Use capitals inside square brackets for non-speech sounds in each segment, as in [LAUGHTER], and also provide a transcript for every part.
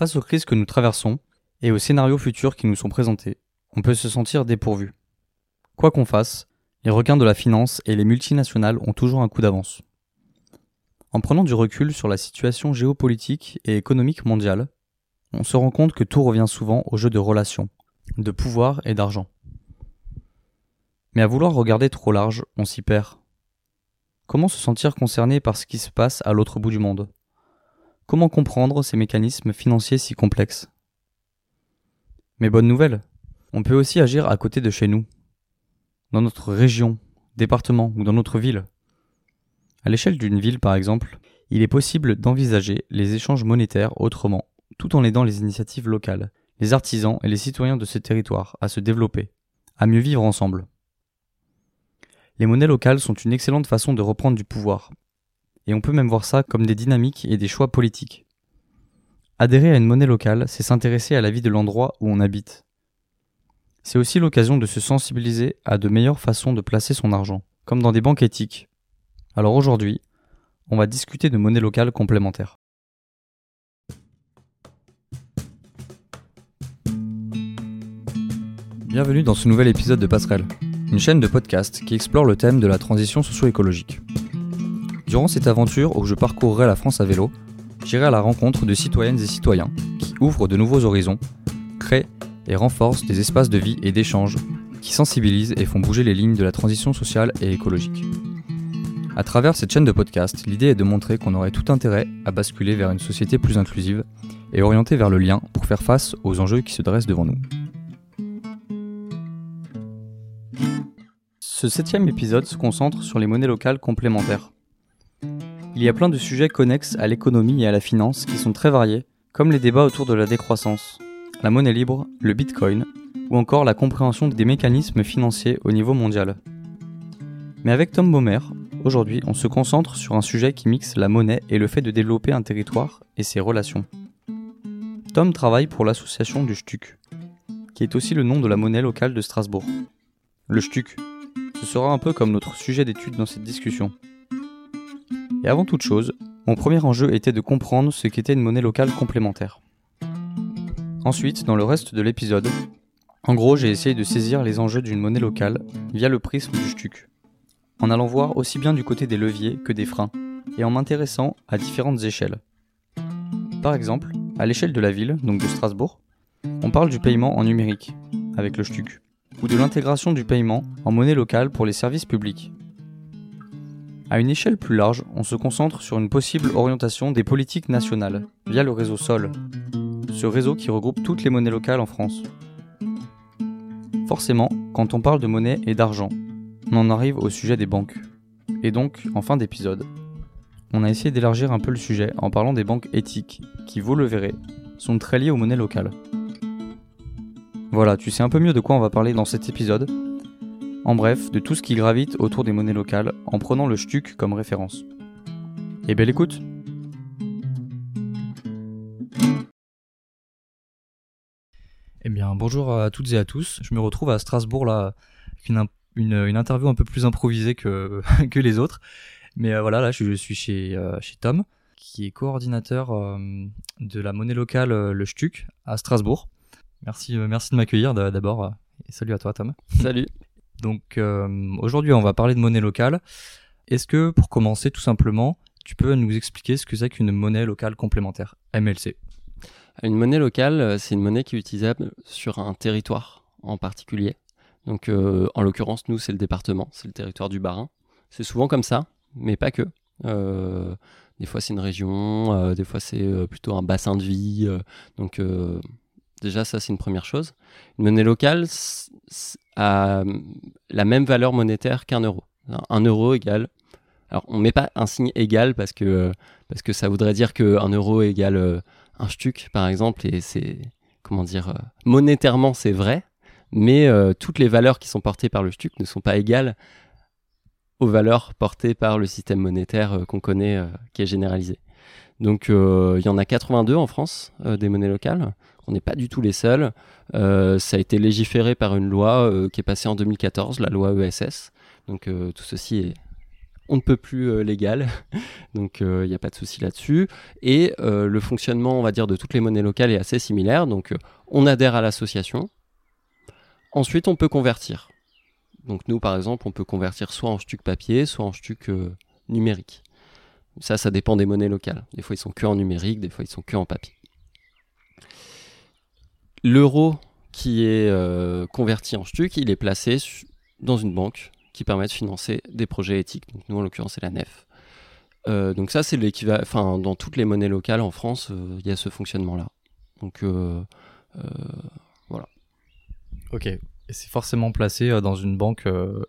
Face aux crises que nous traversons et aux scénarios futurs qui nous sont présentés, on peut se sentir dépourvu. Quoi qu'on fasse, les requins de la finance et les multinationales ont toujours un coup d'avance. En prenant du recul sur la situation géopolitique et économique mondiale, on se rend compte que tout revient souvent au jeu de relations, de pouvoir et d'argent. Mais à vouloir regarder trop large, on s'y perd. Comment se sentir concerné par ce qui se passe à l'autre bout du monde? Comment comprendre ces mécanismes financiers si complexes? Mais bonne nouvelle, on peut aussi agir à côté de chez nous, dans notre région, département ou dans notre ville. À l'échelle d'une ville par exemple, il est possible d'envisager les échanges monétaires autrement, tout en aidant les initiatives locales, les artisans et les citoyens de ce territoire à se développer, à mieux vivre ensemble. Les monnaies locales sont une excellente façon de reprendre du pouvoir, et on peut même voir ça comme des dynamiques et des choix politiques. Adhérer à une monnaie locale, c'est s'intéresser à la vie de l'endroit où on habite. C'est aussi l'occasion de se sensibiliser à de meilleures façons de placer son argent, comme dans des banques éthiques. Alors aujourd'hui, on va discuter de monnaie locale complémentaire. Bienvenue dans ce nouvel épisode de Passerelle, une chaîne de podcast qui explore le thème de la transition socio-écologique. Durant cette aventure où je parcourrai la France à vélo, j'irai à la rencontre de citoyennes et citoyens qui ouvrent de nouveaux horizons, créent et renforcent des espaces de vie et d'échange qui sensibilisent et font bouger les lignes de la transition sociale et écologique. À travers cette chaîne de podcast, l'idée est de montrer qu'on aurait tout intérêt à basculer vers une société plus inclusive et orientée vers le lien pour faire face aux enjeux qui se dressent devant nous. Ce septième épisode se concentre sur les monnaies locales complémentaires. Il y a plein de sujets connexes à l'économie et à la finance qui sont très variés, comme les débats autour de la décroissance, la monnaie libre, le bitcoin, ou encore la compréhension des mécanismes financiers au niveau mondial. Mais avec Tom Baumer, aujourd'hui on se concentre sur un sujet qui mixe la monnaie et le fait de développer un territoire et ses relations. Tom travaille pour l'association du STUC, qui est aussi le nom de la monnaie locale de Strasbourg. Le STUC, ce sera un peu comme notre sujet d'étude dans cette discussion. Et avant toute chose, mon premier enjeu était de comprendre ce qu'était une monnaie locale complémentaire. Ensuite, dans le reste de l'épisode, en gros, j'ai essayé de saisir les enjeux d'une monnaie locale via le prisme du STUC, en allant voir aussi bien du côté des leviers que des freins, et en m'intéressant à différentes échelles. Par exemple, à l'échelle de la ville, donc de Strasbourg, on parle du paiement en numérique, avec le STUC ou de l'intégration du paiement en monnaie locale pour les services publics. À une échelle plus large, on se concentre sur une possible orientation des politiques nationales via le réseau SOL, ce réseau qui regroupe toutes les monnaies locales en France. Forcément, quand on parle de monnaie et d'argent, on en arrive au sujet des banques. Et donc, en fin d'épisode, on a essayé d'élargir un peu le sujet en parlant des banques éthiques, qui, vous le verrez, sont très liées aux monnaies locales. Voilà, tu sais un peu mieux de quoi on va parler dans cet épisode. En bref, de tout ce qui gravite autour des monnaies locales en prenant le STUC comme référence. Et belle écoute Eh bien, bonjour à toutes et à tous. Je me retrouve à Strasbourg là, avec une, interview un peu plus improvisée que, [LAUGHS] que les autres. Mais euh, voilà, là, je, suis chez, euh, chez Tom, qui est coordinateur euh, de la monnaie locale, le STUC, à Strasbourg. Merci, euh, merci de m'accueillir d'abord. Euh, et salut à toi, Tom. Salut. Donc euh, aujourd'hui, on va parler de monnaie locale. Est-ce que, pour commencer, tout simplement, tu peux nous expliquer ce que c'est qu'une monnaie locale complémentaire, MLC Une monnaie locale, c'est une monnaie qui est utilisable sur un territoire en particulier. Donc, en l'occurrence, nous, c'est le département, c'est le territoire du Bas-Rhin. C'est souvent comme ça, mais pas que. des fois, c'est une région, des fois, c'est plutôt un bassin de vie. donc, Déjà, ça, c'est une première chose. Une monnaie locale a la même valeur monétaire qu'un euro. Un euro égale. Alors, on ne met pas un signe égal parce que, que ça voudrait dire qu'un euro égale euh, un stuc, par exemple, et c'est. Comment dire euh, Monétairement, c'est vrai, mais euh, toutes les valeurs qui sont portées par le stuc ne sont pas égales aux valeurs portées par le système monétaire qu'on connaît, qui est généralisé. Donc, il y en a 82 en France, des monnaies locales. On n'est pas du tout les seuls. Euh, ça a été légiféré par une loi euh, qui est passée en 2014, la loi ESS. Donc euh, tout ceci est on ne peut plus légal, [LAUGHS] donc il n'y a pas de souci là-dessus. Et le fonctionnement, on va dire, de toutes les monnaies locales est assez similaire. Donc on adhère à l'association. Ensuite, on peut convertir. Donc nous, par exemple, on peut convertir soit en stuc papier, soit en stuc numérique. Ça, ça dépend des monnaies locales. Des fois, ils sont que en numérique, des fois, ils sont que en papier. L'euro qui est euh, converti en stuc, il est placé dans une banque qui permet de financer des projets éthiques. Donc nous, en l'occurrence, c'est la NEF. Euh, donc ça, c'est l'équivalent. Enfin, dans toutes les monnaies locales en France, euh, il y a ce fonctionnement-là. Donc voilà. Ok. Et c'est forcément placé dans une banque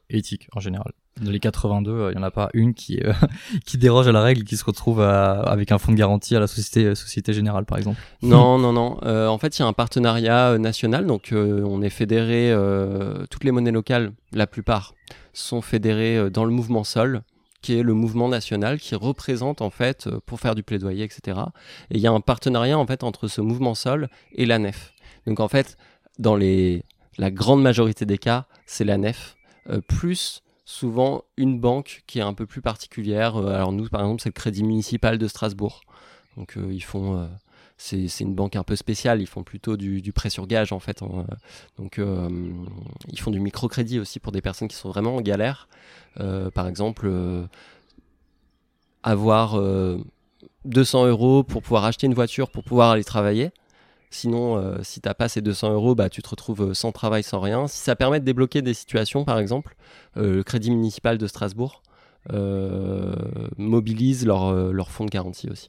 éthique en général. Dans les 82, euh, il n'y en a pas une qui, euh, [LAUGHS] qui déroge à la règle, qui se retrouve avec un fonds de garantie à la Société, euh, Société Générale, par exemple. Non, non, non. en fait, il y a un partenariat national. Donc, on est fédéré, toutes les monnaies locales, la plupart, sont fédérées dans le mouvement Sol, qui est le mouvement national qui représente, en fait, pour faire du plaidoyer, etc. Et il y a un partenariat, en fait, entre ce mouvement Sol et la NEF. Donc, en fait, dans les, la grande majorité des cas, c'est la NEF, plus souvent une banque qui est un peu plus particulière. Euh, alors nous, par exemple, c'est le Crédit Municipal de Strasbourg. Donc euh, ils font, euh, c'est, une banque un peu spéciale. Ils font plutôt du, prêt sur gage en fait. donc ils font du microcrédit aussi pour des personnes qui sont vraiment en galère. par exemple, avoir 200 euros pour pouvoir acheter une voiture pour pouvoir aller travailler. Sinon, euh, si tu n'as pas ces 200 euros, bah, tu te retrouves euh, sans travail, sans rien. Si ça permet de débloquer des situations, par exemple, euh, le Crédit municipal de Strasbourg mobilise leur, fonds de garantie aussi.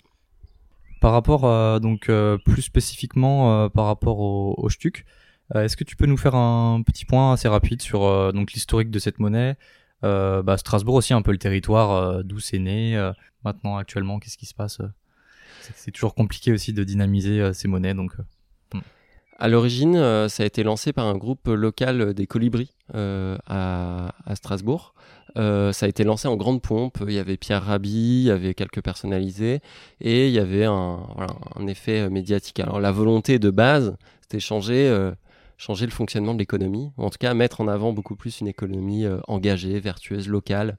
Par rapport, donc plus spécifiquement par rapport au, au STUC, est-ce que tu peux nous faire un petit point assez rapide sur l'historique de cette monnaie? Bah, Strasbourg aussi, un peu le territoire d'où c'est né. maintenant, actuellement, qu'est-ce qui se passe c'est toujours compliqué aussi de dynamiser euh, ces monnaies. Donc, euh, hmm. à l'origine, euh, ça a été lancé par un groupe local des colibris à, Strasbourg. ça a été lancé en grande pompe. Il y avait Pierre Rabhi, il y avait quelques personnalisés et il y avait un, effet médiatique. Alors la volonté de base, c'était changer, changer le fonctionnement de l'économie, en tout cas mettre en avant beaucoup plus une économie engagée, vertueuse, locale,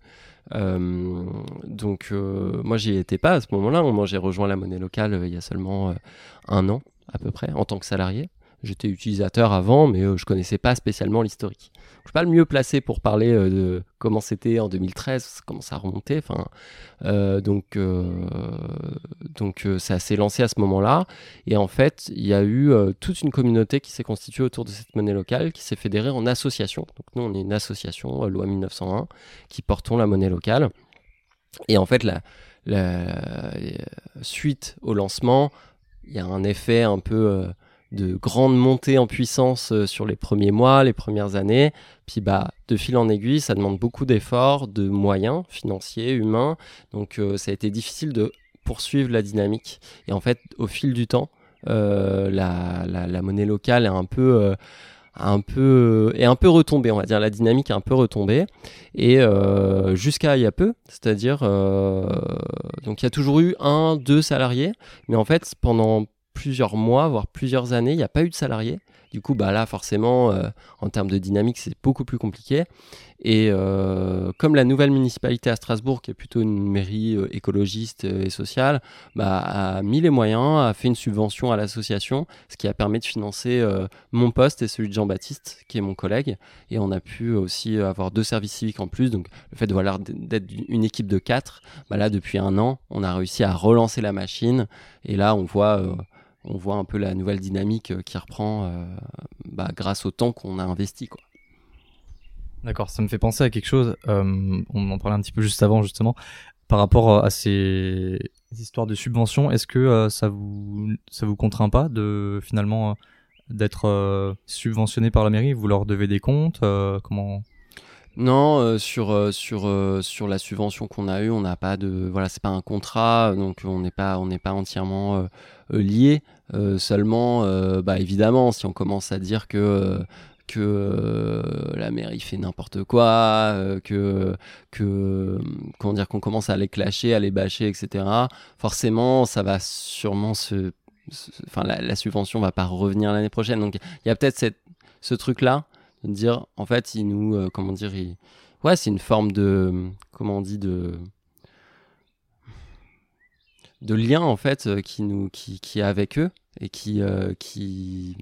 donc euh, moi j'y étais pas à ce moment-là. Moi j'ai rejoint la monnaie locale euh, il y a seulement un an à peu près en tant que salarié. J'étais utilisateur avant, mais je connaissais pas spécialement l'historique. Je suis pas le mieux placé pour parler de comment c'était en 2013, comment ça remontait. Enfin, donc, donc ça s'est lancé à ce moment-là. Et en fait, il y a eu toute une communauté qui s'est constituée autour de cette monnaie locale, qui s'est fédérée en association. Donc nous, on est une association, loi 1901, qui portons la monnaie locale. Et en fait, la suite au lancement, il y a un effet un peu de grande montée en puissance euh, sur les premiers mois, les premières années. Puis bah, de fil en aiguille, ça demande beaucoup d'efforts, de moyens financiers, humains. Donc euh, ça a été difficile de poursuivre la dynamique. Et en fait, au fil du temps, euh, la, monnaie locale est un peu un peu est un peu retombée on va dire la dynamique est un peu retombée et jusqu'à il y a peu c'est-à-dire donc il y a toujours eu un deux salariés mais en fait pendant plusieurs mois, voire plusieurs années, il n'y a pas eu de salariés. Du coup, bah là, forcément, euh, en termes de dynamique, c'est beaucoup plus compliqué. Et euh, comme la nouvelle municipalité à Strasbourg, qui est plutôt une mairie euh, écologiste et sociale, bah, a mis les moyens, a fait une subvention à l'association, ce qui a permis de financer mon poste et celui de Jean-Baptiste, qui est mon collègue. Et on a pu aussi avoir deux services civiques en plus. Donc le fait voilà, d'être une équipe de quatre, bah là, depuis un an, on a réussi à relancer la machine. Et là, on voit on voit un peu la nouvelle dynamique euh, qui reprend euh, bah, grâce au temps qu'on a investi. Quoi. D'accord, ça me fait penser à quelque chose, euh, on en parlait un petit peu juste avant justement, par rapport à ces histoires de subventions, est-ce que ça vous ça vous contraint pas de finalement d'être subventionné par la mairie? Vous leur devez des comptes Comment? Non, sur sur sur la subvention qu'on a eue, on n'a pas de voilà, c'est pas un contrat, donc on n'est pas on n'est pas entièrement lié. Seulement, bah évidemment, si on commence à dire que que la mairie fait n'importe quoi, que que comment dire qu'on commence à les clasher, à les bâcher, etc. Forcément, ça va sûrement enfin la, la, subvention va pas revenir l'année prochaine. Donc il y a peut-être cette ce truc là de dire en fait il nous comment dire ouais c'est une forme de comment on dit de de lien en fait qui nous qui, qui est avec eux et qui qui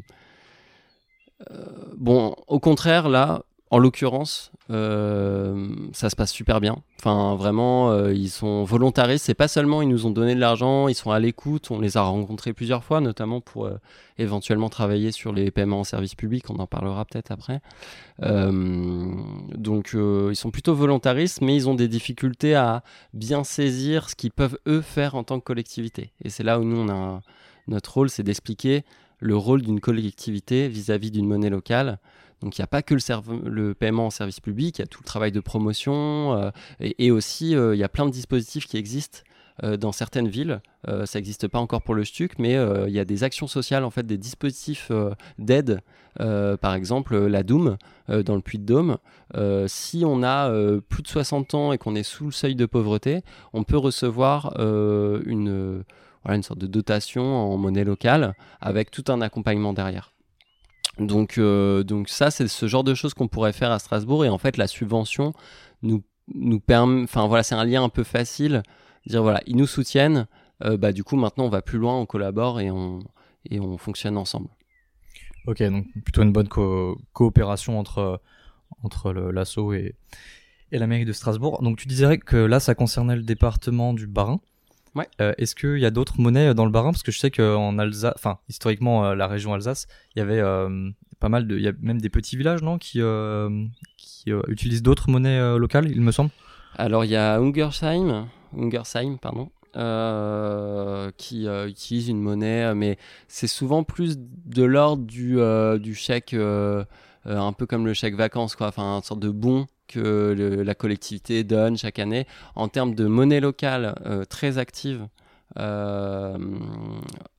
bon au contraire là en l'occurrence, euh, ça se passe super bien. Enfin, vraiment, euh, ils sont volontaristes. C'est pas seulement ils nous ont donné de l'argent, ils sont à l'écoute. On les a rencontrés plusieurs fois, notamment pour euh, éventuellement travailler sur les paiements en service public. On en parlera peut-être après. donc, ils sont plutôt volontaristes, mais ils ont des difficultés à bien saisir ce qu'ils peuvent eux faire en tant que collectivité. Et c'est là où nous, on a notre rôle, c'est d'expliquer le rôle d'une collectivité vis-à-vis d'une monnaie locale. Donc il n'y a pas que le, paiement en service public, il y a tout le travail de promotion euh, et, aussi euh, il y a plein de dispositifs qui existent euh, dans certaines villes. ça n'existe pas encore pour le STUC, mais il y a des actions sociales, en fait, des dispositifs d'aide. par exemple, la Doom dans le Puy-de-Dôme. si on a plus de 60 ans et qu'on est sous le seuil de pauvreté, on peut recevoir une, voilà, une sorte de dotation en monnaie locale avec tout un accompagnement derrière. Donc, euh, donc ça, c'est ce genre de choses qu'on pourrait faire à Strasbourg. Et en fait, la subvention nous, permet... Enfin voilà, c'est un lien un peu facile. Dire voilà, ils nous soutiennent. Euh, bah, du coup, maintenant, on va plus loin, on collabore et on, et on fonctionne ensemble. Ok, donc plutôt une bonne coopération entre, entre l'assaut et, et la mairie de Strasbourg. Donc tu disais que là, ça concernait le département du Bas-Rhin. Ouais. Euh, Est-ce qu'il y a d'autres monnaies euh, dans le Bas-Rhin? Parce que je sais qu'en Alsace, enfin historiquement euh, la région Alsace, il y avait euh, pas mal de, il y a même des petits villages non qui, qui utilisent d'autres monnaies locales, il me semble. Alors il y a Ungersheim, Ungersheim pardon, qui utilise une monnaie, mais c'est souvent plus de l'ordre du, du chèque, un peu comme le chèque vacances, quoi, enfin une sorte de bon que la collectivité donne chaque année. En termes de monnaie locale euh, très active euh,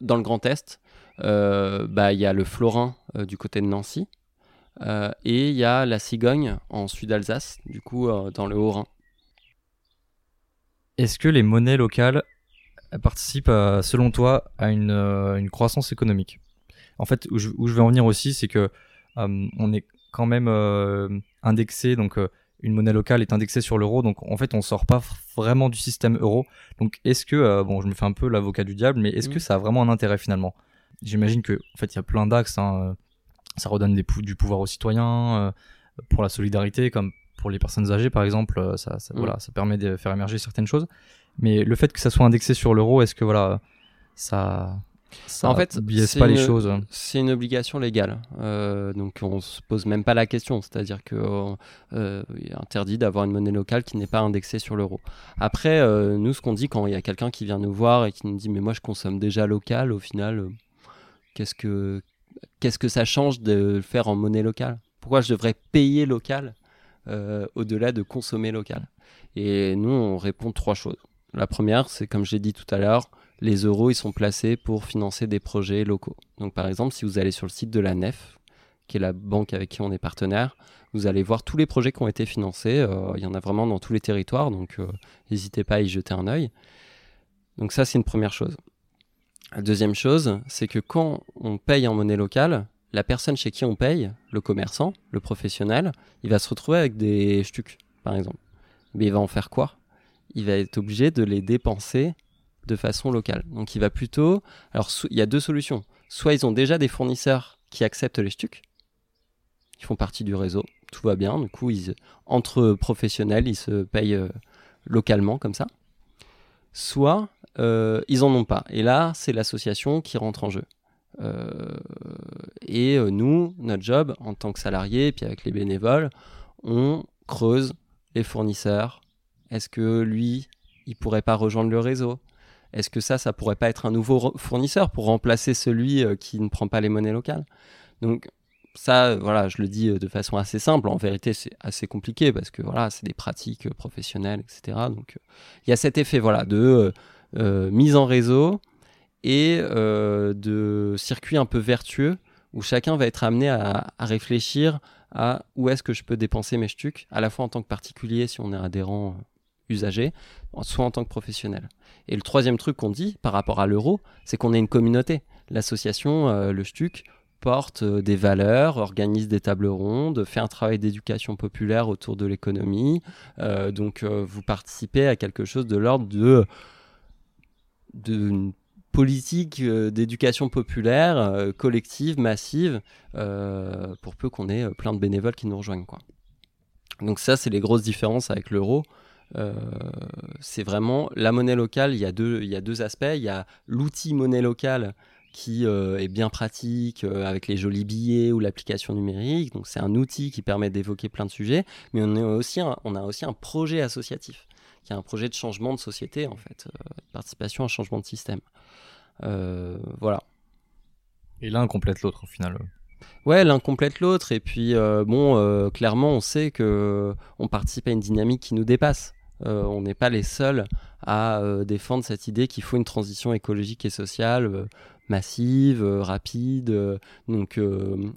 dans le Grand Est, euh, bah, il y a le florin du côté de Nancy et il y a la cigogne en Sud-Alsace, du coup dans le Haut-Rhin. Est-ce que les monnaies locales participent, selon toi, à une, croissance économique? En fait, où je, où vais en venir aussi, c'est que on est quand même indexé, donc une monnaie locale est indexée sur l'euro, donc en fait on sort pas vraiment du système euro. Donc est-ce que, euh, bon je me fais un peu l'avocat du diable, mais est-ce que ça a vraiment un intérêt finalement? J'imagine que en fait il y a plein d'axes, hein, euh, ça redonne des du pouvoir aux citoyens, euh, pour la solidarité, comme pour les personnes âgées par exemple, ça, ça mm. voilà, ça permet de faire émerger certaines choses. Mais le fait que ça soit indexé sur l'euro, est-ce que voilà, ça en fait, c'est pas les choses. C'est une obligation légale, euh, donc on se pose même pas la question. C'est-à-dire que euh, est interdit d'avoir une monnaie locale qui n'est pas indexée sur l'euro. Après, euh, nous, ce qu'on dit quand il y a quelqu'un qui vient nous voir et qui nous dit mais moi je consomme déjà local, au final, qu'est-ce que qu'est-ce que ça change de le faire en monnaie locale? Pourquoi je devrais payer local au-delà de consommer local? Et nous, on répond trois choses. La première, c'est comme j'ai dit tout à l'heure les euros ils sont placés pour financer des projets locaux. Donc par exemple, si vous allez sur le site de la NEF, qui est la banque avec qui on est partenaire, vous allez voir tous les projets qui ont été financés. Euh, il y en a vraiment dans tous les territoires, donc euh, n'hésitez pas à y jeter un œil. Donc ça, c'est une première chose. La deuxième chose, c'est que quand on paye en monnaie locale, la personne chez qui on paye, le commerçant, le professionnel, il va se retrouver avec des stucs, par exemple. Mais il va en faire quoi? Il va être obligé de les dépenser de façon locale. Donc il va plutôt... Alors il y a deux solutions. Soit ils ont déjà des fournisseurs qui acceptent les stucs, qui font partie du réseau, tout va bien, du coup ils, entre professionnels ils se payent euh, localement comme ça. Soit euh, ils en ont pas. Et là c'est l'association qui rentre en jeu. Euh, et nous, notre job en tant que salarié, puis avec les bénévoles, on creuse les fournisseurs. Est-ce que lui, il pourrait pas rejoindre le réseau? Est-ce que ça, ça pourrait pas être un nouveau fournisseur pour remplacer celui euh, qui ne prend pas les monnaies locales? Donc ça, voilà, je le dis euh, de façon assez simple. En vérité, c'est assez compliqué parce que voilà, c'est des pratiques euh, professionnelles, etc. Donc il y a cet effet, voilà, de mise en réseau et de circuit un peu vertueux où chacun va être amené à, à réfléchir à où est-ce que je peux dépenser mes stucs, à la fois en tant que particulier si on est adhérent usager, soit en tant que professionnel. Et le troisième truc qu'on dit par rapport à l'euro, c'est qu'on est une communauté. L'association, euh, le STUC, porte des valeurs, organise des tables rondes, fait un travail d'éducation populaire autour de l'économie. donc vous participez à quelque chose de l'ordre de d'une politique d'éducation populaire collective, massive, pour peu qu'on ait plein de bénévoles qui nous rejoignent. Donc ça, c'est les grosses différences avec l'euro. Euh, c'est vraiment la monnaie locale. Il y a deux, il y a deux aspects. Il y a l'outil monnaie locale qui euh, est bien pratique euh, avec les jolis billets ou l'application numérique. Donc c'est un outil qui permet d'évoquer plein de sujets. Mais on, est aussi on a aussi un projet associatif qui est un projet de changement de société en fait, participation à un changement de système. voilà. Et l'un complète l'autre au final. Ouais, l'un complète l'autre. Et puis, euh, bon, euh, clairement, on sait que on participe à une dynamique qui nous dépasse. Euh, on n'est pas les seuls à défendre cette idée qu'il faut une transition écologique et sociale massive, rapide. donc,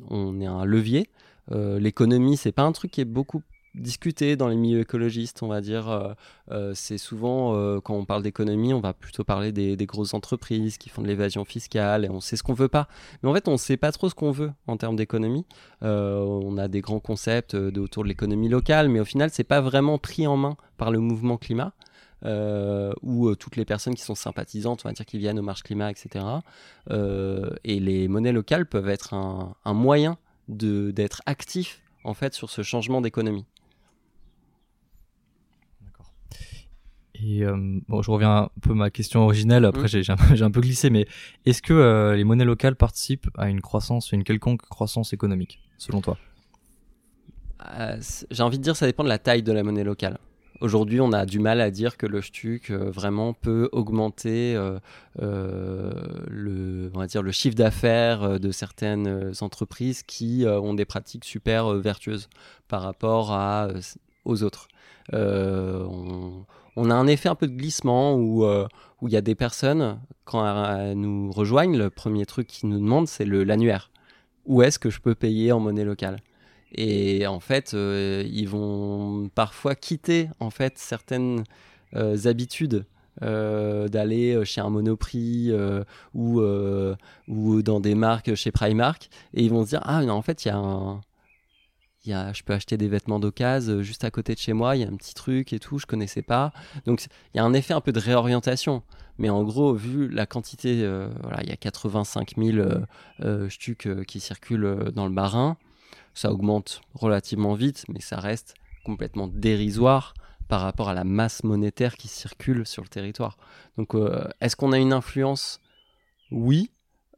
on est un levier. L'économie, c'est pas un truc qui est beaucoup discuter dans les milieux écologistes, on va dire. Euh, euh, c'est souvent, euh, quand on parle d'économie, on va plutôt parler des, grosses entreprises qui font de l'évasion fiscale et on sait ce qu'on veut pas. Mais en fait, on ne sait pas trop ce qu'on veut en termes d'économie. on a des grands concepts autour de l'économie locale, mais au final, c'est pas vraiment pris en main par le mouvement climat. ou toutes les personnes qui sont sympathisantes, on va dire, qui viennent aux marches climat, etc. et les monnaies locales peuvent être un, un moyen d'être actifs en fait sur ce changement d'économie. Et euh, bon, je reviens un peu à ma question originelle. Après, j'ai un, peu glissé, mais est-ce que euh, les monnaies locales participent à une croissance, une quelconque croissance économique, selon toi? Euh, J'ai envie de dire, ça dépend de la taille de la monnaie locale. Aujourd'hui, on a du mal à dire que le STUC vraiment peut augmenter le, on va dire, le chiffre d'affaires de certaines entreprises qui ont des pratiques super vertueuses par rapport à, aux autres. On, on a un effet un peu de glissement où euh, il y a des personnes quand elles nous rejoignent, le premier truc qu'ils nous demandent c'est l'annuaire. Où est-ce que je peux payer en monnaie locale? Et en fait, euh, ils vont parfois quitter en fait certaines euh, habitudes d'aller chez un Monoprix ou, ou dans des marques chez Primark et ils vont se dire ah non, en fait il y a un, je peux acheter des vêtements d'occasion euh, juste à côté de chez moi, il y a un petit truc et tout, je connaissais pas. Donc il y a un effet un peu de réorientation. Mais en gros, vu la quantité, euh, voilà, il y a 85 000 euh, qui circulent dans le Barin, ça augmente relativement vite, mais ça reste complètement dérisoire par rapport à la masse monétaire qui circule sur le territoire. Donc est-ce qu'on a une influence? Oui,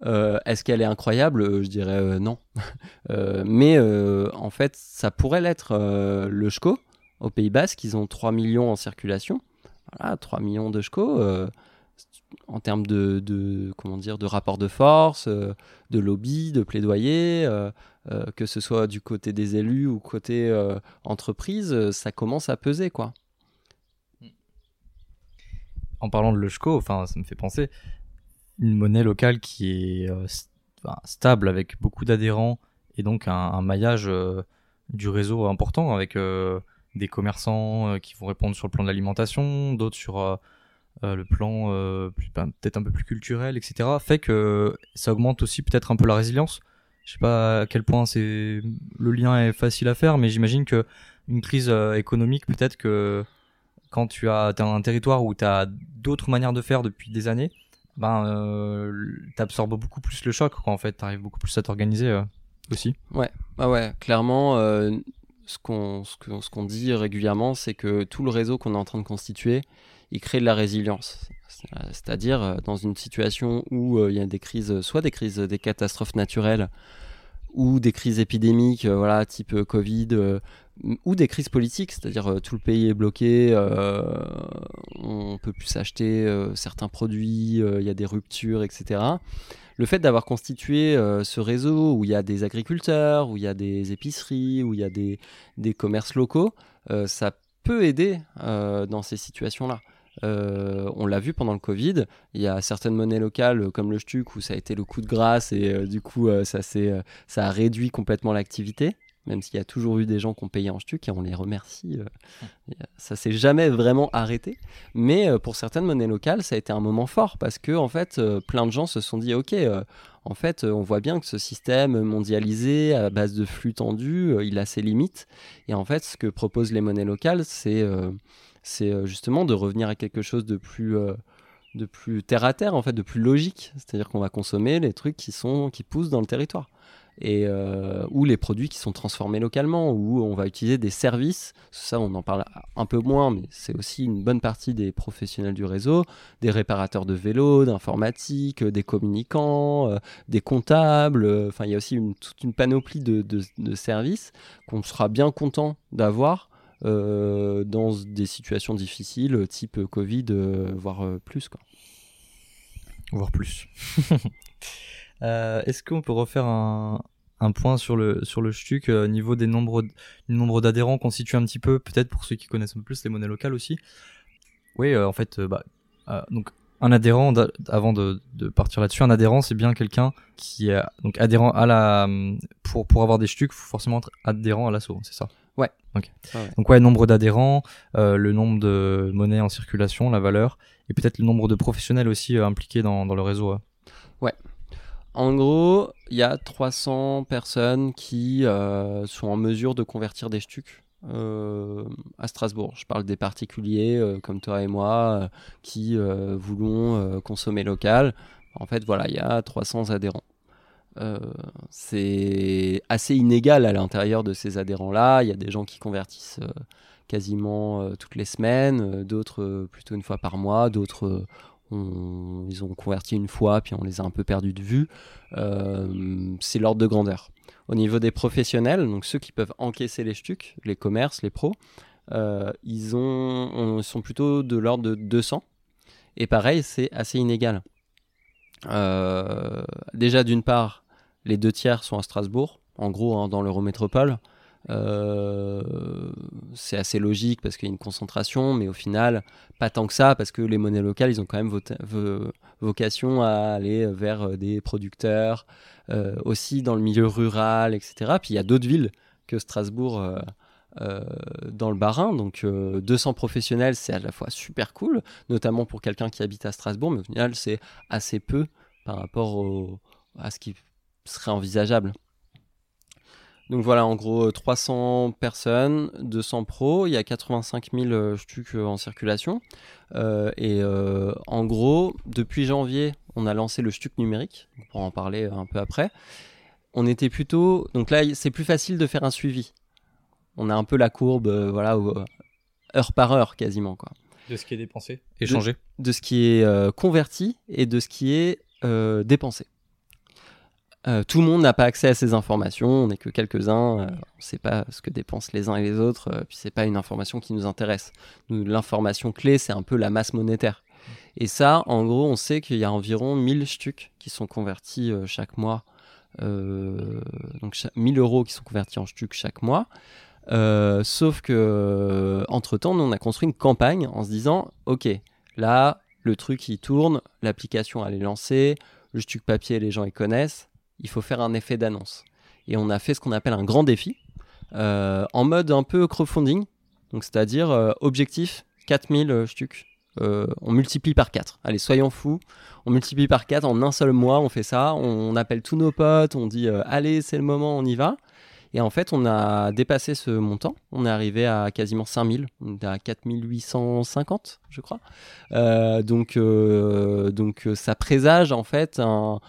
euh, est-ce qu'elle est incroyable? Euh, Je dirais euh, non. [LAUGHS] mais en fait, ça pourrait l'être le SCO au Pays Basque. Ils ont 3 millions en circulation. Voilà, 3 millions de SCO. en termes de, comment dire, de rapport de force, de lobby, de plaidoyer, que ce soit du côté des élus ou côté entreprise, ça commence à peser. quoi. En parlant de l'ESCO, enfin, ça me fait penser, une monnaie locale qui est euh, stable avec beaucoup d'adhérents et donc un, maillage euh, du réseau important avec euh, des commerçants qui vont répondre sur le plan de l'alimentation, d'autres sur le plan ben, peut-être un peu plus culturel, etc., fait que ça augmente aussi peut-être un peu la résilience. Je sais pas à quel point c'est le lien est facile à faire, mais j'imagine que une crise économique, peut-être que quand tu as, as un territoire où tu as d'autres manières de faire depuis des années, ben, euh, t'absorbes beaucoup plus le choc, quoi, en fait. T'arrives beaucoup plus à t'organiser euh, aussi. Ouais, bah ouais, clairement, euh, ce qu'on ce dit régulièrement, c'est que tout le réseau qu'on est en train de constituer, il crée de la résilience. C'est-à-dire, euh, dans une situation où il y a des crises, soit des crises, des catastrophes naturelles, ou des crises épidémiques, voilà, type Covid, ou des crises politiques, c'est-à-dire euh, tout le pays est bloqué, euh, on peut plus s'acheter euh, certains produits, il y a des ruptures, etc. Le fait d'avoir constitué ce réseau où il y a des agriculteurs, où il y a des épiceries, où il y a des, des commerces locaux, ça peut aider dans ces situations-là. on l'a vu pendant le Covid, il y a certaines monnaies locales comme le Stuc où ça a été le coup de grâce et du coup ça a réduit complètement l'activité. Même s'il y a toujours eu des gens qui ont payé en stuc et on les remercie. Euh, ça s'est jamais vraiment arrêté. Mais euh, pour certaines monnaies locales, ça a été un moment fort parce que en fait, euh, plein de gens se sont dit ok. en fait, on voit bien que ce système mondialisé à base de flux tendus, il a ses limites. Et en fait, ce que proposent les monnaies locales, c'est c'est justement de revenir à quelque chose de plus de plus terre à terre en fait, de plus logique. C'est-à-dire qu'on va consommer les trucs qui sont qui poussent dans le territoire et euh, ou les produits qui sont transformés localement, où on va utiliser des services. Ça, on en parle un peu moins, mais c'est aussi une bonne partie des professionnels du réseau, des réparateurs de vélos, d'informatique, des communicants, euh, des comptables. Enfin, il y a aussi une, toute une panoplie de, de, services qu'on sera bien content d'avoir. Euh, dans des situations difficiles, type Covid, voire plus. Quoi. Voire plus. [LAUGHS] Euh, est-ce qu'on peut refaire un, un, point sur le sur le Stuc euh, niveau des nombres du nombre d'adhérents constitue un petit peu peut-être pour ceux qui connaissent un peu plus les monnaies locales aussi? Oui, euh, en fait, bah, donc un adhérent avant de, de partir là-dessus, un adhérent c'est bien quelqu'un qui est donc adhérent à la pour pour avoir des Stuc, faut forcément être adhérent à l'assaut, c'est ça? Ouais. Okay. Donc ouais, nombre d'adhérents, le nombre de monnaies en circulation, la valeur, et peut-être le nombre de professionnels aussi impliqués dans, dans le réseau. Ouais. En gros, il y a 300 personnes qui euh, sont en mesure de convertir des stucs euh, à Strasbourg. Je parle des particuliers euh, comme toi et moi qui voulons consommer local. En fait, voilà, il y a 300 adhérents. c'est assez inégal à l'intérieur de ces adhérents-là. Il y a des gens qui convertissent quasiment toutes les semaines, d'autres plutôt une fois par mois, d'autres ils ont converti une fois, puis on les a un peu perdus de vue. Euh, c'est l'ordre de grandeur. Au niveau des professionnels, donc ceux qui peuvent encaisser les stucs, les commerces, les pros, euh, ils ont, sont plutôt de l'ordre de 200. Et pareil, c'est assez inégal. Euh, déjà, d'une part, les deux tiers sont à Strasbourg, en gros hein, dans l'Eurométropole. Euh, c'est assez logique parce qu'il y a une concentration, mais au final, pas tant que ça, parce que les monnaies locales, ils ont quand même vocation à aller vers euh, des producteurs, euh, aussi dans le milieu rural, etc. Puis il y a d'autres villes que Strasbourg dans le Bas-Rhin, donc 200 professionnels, c'est à la fois super cool, notamment pour quelqu'un qui habite à Strasbourg, mais au final, c'est assez peu par rapport à ce qui serait envisageable. Donc voilà, en gros, 300 personnes, 200 pros, il y a 85 000 stucs en circulation. Euh, et euh, en gros, depuis janvier, on a lancé le stuc numérique, on pourra en parler un peu après. On était plutôt... Donc là, c'est plus facile de faire un suivi. On a un peu la courbe, euh, voilà, heure par heure quasiment. Quoi. De ce qui est dépensé, échangé. de ce qui est converti et de ce qui est dépensé. Euh, tout le monde n'a pas accès à ces informations, on n'est que quelques-uns, euh, on ne sait pas ce que dépensent les uns et les autres, euh, puis c'est pas une information qui nous intéresse. L'information clé, c'est un peu la masse monétaire. Et ça, en gros, on sait qu'il y a environ 1000 stucs qui sont convertis chaque mois, donc 1000 euros qui sont convertis en stucs chaque mois. sauf que, entre temps, nous, on a construit une campagne en se disant, ok, là, le truc il tourne, l'application elle est lancée, le stuc papier les gens ils connaissent, il faut faire un effet d'annonce. Et on a fait ce qu'on appelle un grand défi, euh, en mode un peu crowdfunding, donc c'est-à-dire euh, objectif 4000 euh, stucs. on multiplie par 4. Allez, soyons fous. On multiplie par 4 en un seul mois, on fait ça. On, appelle tous nos potes, on dit allez, c'est le moment, on y va. Et en fait, on a dépassé ce montant. On est arrivé à quasiment 5000. On est à 4850, je crois. donc, donc, ça présage en fait un,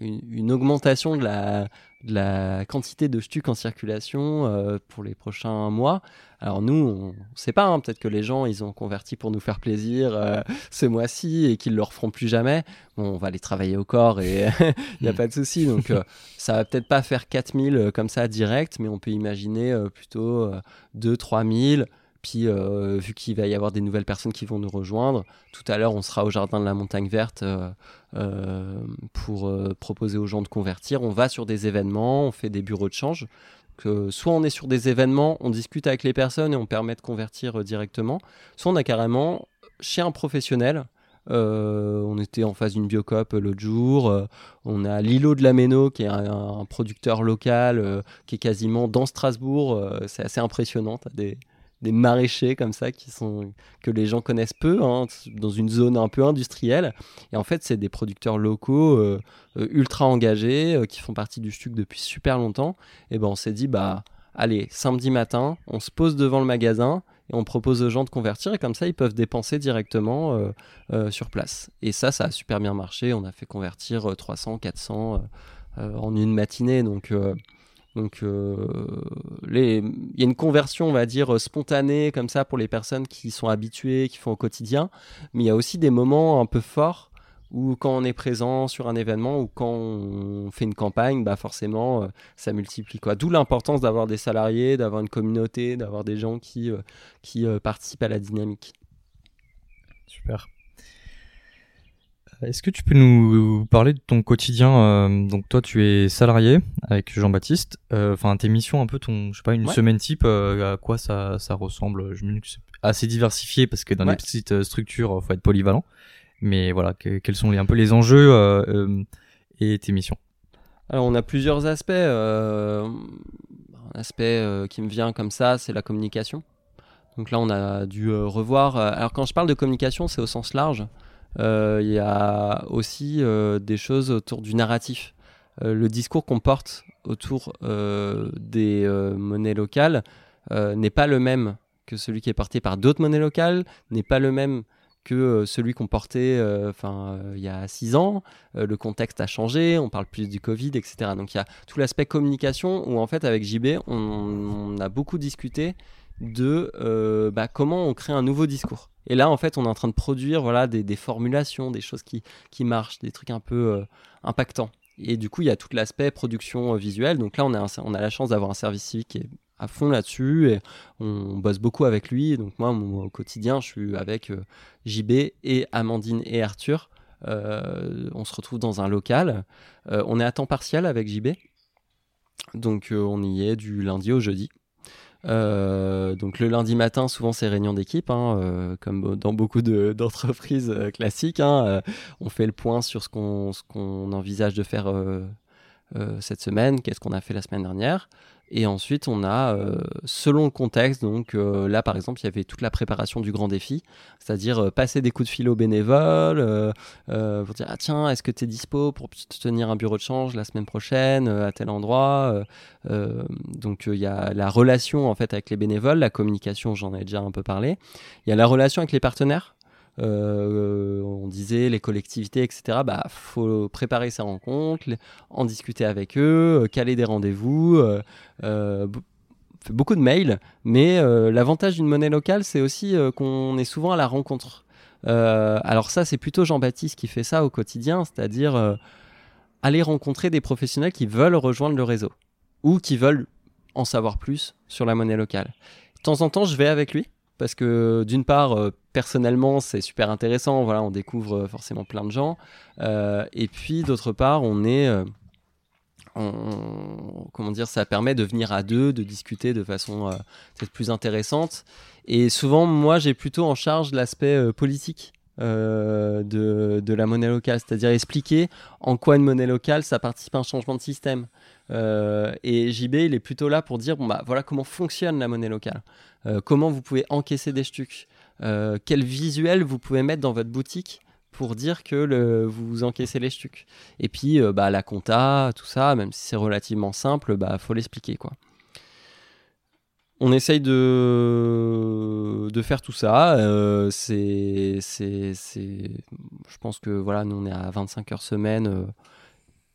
une, augmentation de la, la quantité de stucs en circulation euh, pour les prochains mois. Alors nous, on ne sait pas, hein, peut-être que les gens, ils ont converti pour nous faire plaisir euh, ce mois-ci et qu'ils ne le referont plus jamais. on va les travailler au corps et [LAUGHS] il n'y a mm. pas de souci. Donc euh, ça va peut-être pas faire 4000 comme ça direct, mais on peut imaginer plutôt 2-3000. Puis, euh, vu qu'il va y avoir des nouvelles personnes qui vont nous rejoindre, tout à l'heure, on sera au Jardin de la Montagne Verte euh, euh, pour proposer aux gens de convertir. On va sur des événements, on fait des bureaux de change. Que soit on est sur des événements, on discute avec les personnes et on permet de convertir directement, soit on a carrément chez un professionnel on était en face d'une biocop l'autre jour. on a Lilo de la Méno, qui est un, producteur local, qui est quasiment dans Strasbourg. c'est assez impressionnant. Des maraîchers comme ça qui sont que les gens connaissent peu hein, dans une zone un peu industrielle. Et en fait c'est des producteurs locaux euh, euh, ultra engagés euh, qui font partie du STUC depuis super longtemps. Et ben on s'est dit bah allez samedi matin on se pose devant le magasin et on propose aux gens de convertir. Et comme ça ils peuvent dépenser directement sur place. Et ça ça a super bien marché. On a fait convertir 300 400 en une matinée. Donc donc, euh, il y a une conversion, on va dire, spontanée comme ça pour les personnes qui sont habituées, qui font au quotidien. Mais il y a aussi des moments un peu forts où quand on est présent sur un événement ou quand on fait une campagne, bah forcément, euh, ça multiplie. D'où l'importance d'avoir des salariés, d'avoir une communauté, d'avoir des gens qui, euh, qui participent à la dynamique. Super. Est-ce que tu peux nous parler de ton quotidien euh, Donc toi, tu es salarié avec Jean-Baptiste. Euh, enfin, tes missions, un peu ton, je sais pas, une semaine type. Euh, à quoi ça, ça ressemble? Je me c'est assez diversifié parce que dans les petites structures, faut être polyvalent. Mais voilà, quels sont les, un peu les enjeux et tes missions? Alors, on a plusieurs aspects. un aspect qui me vient comme ça, c'est la communication. Donc là, on a dû revoir. alors quand je parle de communication, c'est au sens large. Euh, il y a aussi euh, des choses autour du narratif. Euh, le discours qu'on porte autour des monnaies locales n'est pas le même que celui qui est porté par d'autres monnaies locales, n'est pas le même que celui qu'on portait il y a six ans. le contexte a changé, on parle plus du Covid, etc. Donc il y a tout l'aspect communication où en fait avec JB, on, a beaucoup discuté de bah, comment on crée un nouveau discours. Et là, en fait, on est en train de produire voilà, des, formulations, des choses qui, qui marchent, des trucs un peu euh, impactants. Et du coup, il y a tout l'aspect production euh, visuelle. Donc là, on a, on a la chance d'avoir un service civique qui est à fond là-dessus et on bosse beaucoup avec lui. Donc moi, au quotidien, je suis avec euh, JB et Amandine et Arthur. on se retrouve dans un local. on est à temps partiel avec JB. Donc on y est du lundi au jeudi. Euh, donc le lundi matin, souvent c'est réunion d'équipe, hein, euh, comme dans beaucoup [LAUGHS] d'entreprises euh, classiques. Hein, on fait le point sur ce qu'on envisage de faire cette semaine, qu'est-ce qu'on a fait la semaine dernière. Et ensuite, on a, euh, selon le contexte, donc euh, là par exemple, il y avait toute la préparation du grand défi, c'est-à-dire euh, passer des coups de fil aux bénévoles, pour dire ah tiens, est-ce que tu es dispo pour tenir un bureau de change la semaine prochaine à tel endroit Donc il y a la relation en fait avec les bénévoles, la communication, j'en ai déjà un peu parlé. Il y a la relation avec les partenaires. Euh, on disait les collectivités, etc. Bah, faut préparer ces rencontres, en discuter avec eux, euh, caler des rendez-vous. Euh, beaucoup de mails, mais l'avantage d'une monnaie locale, c'est aussi qu'on est souvent à la rencontre. alors ça, c'est plutôt Jean-Baptiste qui fait ça au quotidien, c'est-à-dire aller rencontrer des professionnels qui veulent rejoindre le réseau ou qui veulent en savoir plus sur la monnaie locale. De temps en temps, je vais avec lui parce que d'une part, euh, personnellement, c'est super intéressant. Voilà, on découvre euh, forcément plein de gens. Euh, et puis d'autre part, on est, comment dire, ça permet de venir à deux, de discuter de façon peut-être plus intéressante. Et souvent, moi, j'ai plutôt en charge l'aspect politique. de, de, la monnaie locale, c'est-à-dire expliquer en quoi une monnaie locale ça participe à un changement de système. Et JB, il est plutôt là pour dire bon bah voilà comment fonctionne la monnaie locale. Euh, comment vous pouvez encaisser des stucs, euh, quel visuel vous pouvez mettre dans votre boutique pour dire que le, vous encaissez les stucs. Et puis euh, bah, la compta, tout ça, même si c'est relativement simple, bah faut l'expliquer quoi. On essaye de, de faire tout ça. c'est, c'est, je pense que voilà, nous on est à 25 heures semaine.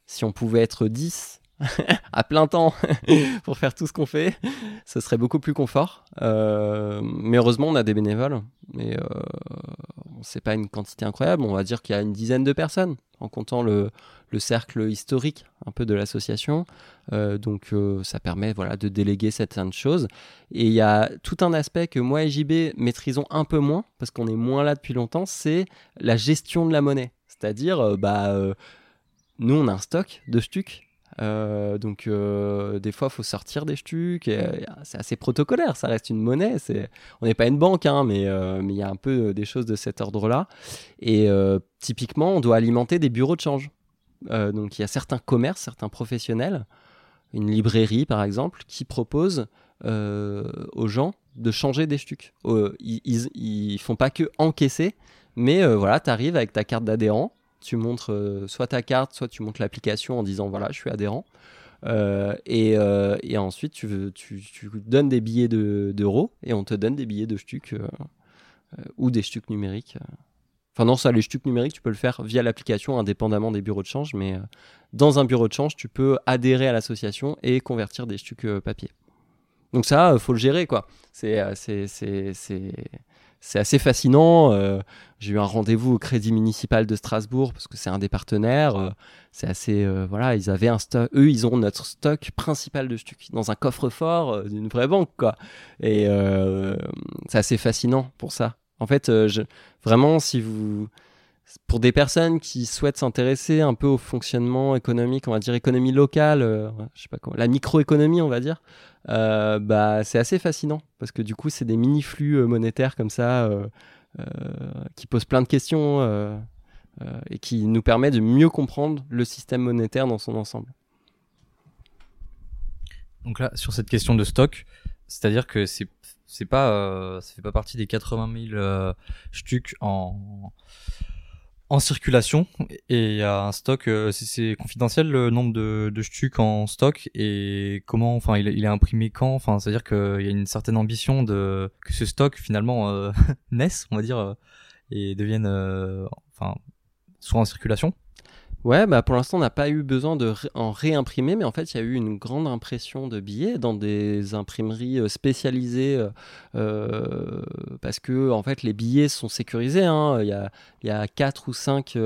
si on pouvait être 10, [LAUGHS] à plein temps [LAUGHS] pour faire tout ce qu'on fait, ce serait beaucoup plus confort. Euh, mais heureusement, on a des bénévoles. Mais euh, c'est pas une quantité incroyable. On va dire qu'il y a une dizaine de personnes en comptant le, le cercle historique un peu de l'association. Euh, donc euh, ça permet voilà, de déléguer certaines choses. Et il y a tout un aspect que moi et JB maîtrisons un peu moins, parce qu'on est moins là depuis longtemps, c'est la gestion de la monnaie. C'est-à-dire, bah, nous on a un stock de stucs Euh, donc euh, des fois, il faut sortir des stucs. c'est assez protocolaire, ça reste une monnaie. On n'est pas une banque, hein, mais mais il y a un peu des choses de cet ordre-là. Et typiquement, on doit alimenter des bureaux de change. donc il y a certains commerces, certains professionnels, une librairie par exemple, qui proposent aux gens de changer des stucs. ils, ils, font pas que encaisser, mais voilà, tu arrives avec ta carte d'adhérent tu montres euh, soit ta carte, soit tu montres l'application en disant voilà, je suis adhérent. Euh, euh, et, ensuite, tu, tu, donnes des billets d'euros et on te donne des billets de stuc ou des stucs numériques. Enfin, non, ça, les stucs numériques, tu peux le faire via l'application indépendamment des bureaux de change, mais dans un bureau de change, tu peux adhérer à l'association et convertir des stucs papier. Donc, ça, faut le gérer, quoi. C'est c'est assez fascinant. Euh, j'ai eu un rendez-vous au Crédit Municipal de Strasbourg parce que c'est un des partenaires. Euh, c'est assez, euh, voilà, ils avaient un stock. Eux, ils ont notre stock principal de stuc dans un coffre-fort d'une vraie banque, quoi. Et c'est assez fascinant pour ça. En fait, vraiment, si vous, pour des personnes qui souhaitent s'intéresser un peu au fonctionnement économique, on va dire économie locale, je sais pas comment, la microéconomie, on va dire. Euh, bah, c'est assez fascinant parce que du coup, c'est des mini flux euh, monétaires comme ça euh, qui posent plein de questions et qui nous permet de mieux comprendre le système monétaire dans son ensemble. Donc là, sur cette question de stock, c'est-à-dire que c'est c'est pas ça fait pas partie des 80 000 stucs en en circulation et il y a un stock euh, c'est confidentiel le nombre de, de stucs en stock et comment enfin il, il est imprimé quand? Enfin c'est à dire qu'il y a une certaine ambition de que ce stock finalement euh, [LAUGHS] naisse on va dire euh, et devienne euh, enfin soit en circulation Ouais, bah pour l'instant, on n'a pas eu besoin de en réimprimer, mais en fait, il y a eu une grande impression de billets dans des imprimeries euh, spécialisées euh, euh, parce que en fait, les billets sont sécurisés. Hein. Il, y a, il y a quatre ou cinq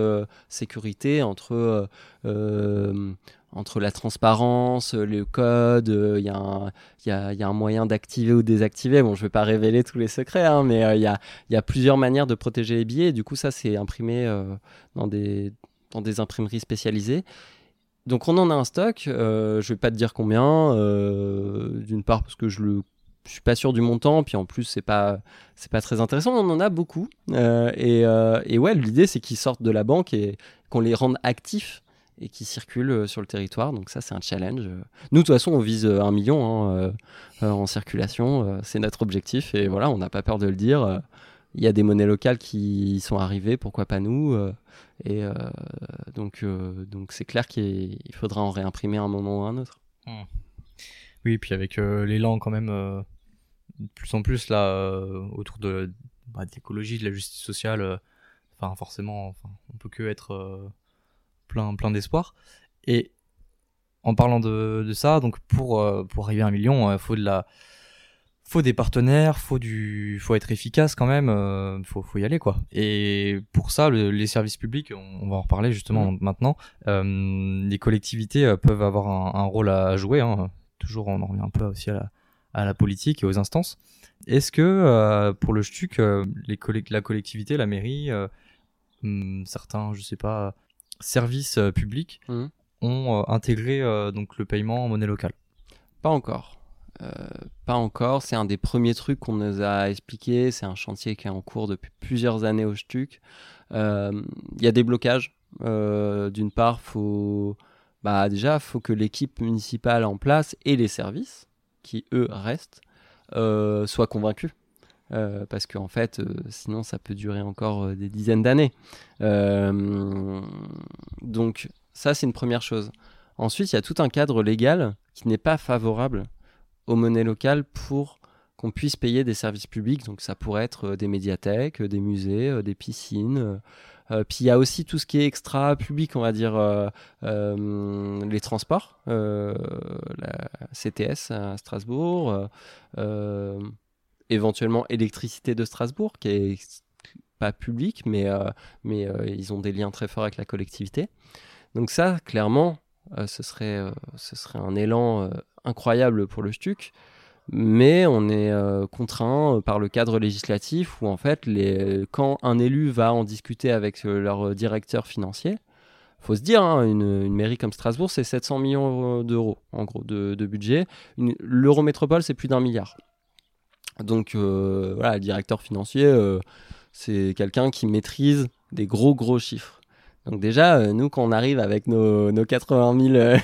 sécurités entre entre la transparence, le code, il y, y, a, y, a, un moyen d'activer ou désactiver. Bon, je ne vais pas révéler tous les secrets, hein, mais il y, a, y, a, plusieurs manières de protéger les billets. Du coup, ça, c'est imprimé dans des dans des imprimeries spécialisées. Donc on en a un stock, euh, je vais pas te dire combien, euh, d'une part parce que je le suis pas sûr du montant, puis en plus c'est pas c'est pas très intéressant. On en a beaucoup euh, et, euh, et, ouais, l'idée c'est qu'ils sortent de la banque et qu'on les rende actifs et qu'ils circulent sur le territoire. Donc ça c'est un challenge. Nous de toute façon on vise un million hein, en circulation, c'est notre objectif et voilà on n'a pas peur de le dire il y a des monnaies locales qui sont arrivées, pourquoi pas nous Et euh, donc, euh, donc c'est clair qu'il faudra en réimprimer un moment ou un autre. Hmm. Oui, puis avec l'élan quand même de plus en plus là autour de, bah, de l'écologie, de la justice sociale, enfin forcément, enfin, on peut que être plein, plein d'espoir. Et en parlant de, de ça, donc pour, pour arriver à un million, il faut de la faut des partenaires, faut du, faut être efficace quand même, euh, faut, faut y aller quoi. Et pour ça, les services publics, on, va en reparler justement mm. maintenant. Euh, les collectivités euh, peuvent avoir un, un rôle à jouer. Hein. Toujours, on en revient un peu aussi à la, à la politique et aux instances. Est-ce que euh, pour le STUC, la collectivité, la mairie, hmm, certains, je sais pas, services publics mm. ont intégré donc le paiement en monnaie locale? Pas encore. Euh, pas encore. C'est un des premiers trucs qu'on nous a expliqué. C'est un chantier qui est en cours depuis plusieurs années au STUC. Il euh, y a des blocages. Euh, d'une part, faut bah déjà faut que l'équipe municipale en place et les services qui eux restent soient convaincus. parce qu'en fait, sinon ça peut durer encore des dizaines d'années. donc ça, c'est une première chose. Ensuite, il y a tout un cadre légal qui n'est pas favorable aux monnaies locales pour qu'on puisse payer des services publics. Donc ça pourrait être euh, des médiathèques, euh, des musées, euh, des piscines. puis il y a aussi tout ce qui est extra public, on va dire les transports, la CTS à Strasbourg, éventuellement électricité de Strasbourg, qui est pas public, mais, mais ils ont des liens très forts avec la collectivité. Donc ça, clairement, ce, serait, ce serait un élan incroyable pour le STUC, mais on est euh, contraint euh, par le cadre législatif où en fait, les, quand un élu va en discuter avec euh, leur directeur financier, faut se dire, hein, une, mairie comme Strasbourg, c'est 700 millions d'euros, en gros, de, budget. L'Eurométropole, c'est plus d'un milliard. Donc, voilà, directeur financier, c'est quelqu'un qui maîtrise des gros, gros chiffres. Donc déjà, nous, quand on arrive avec nos, nos 80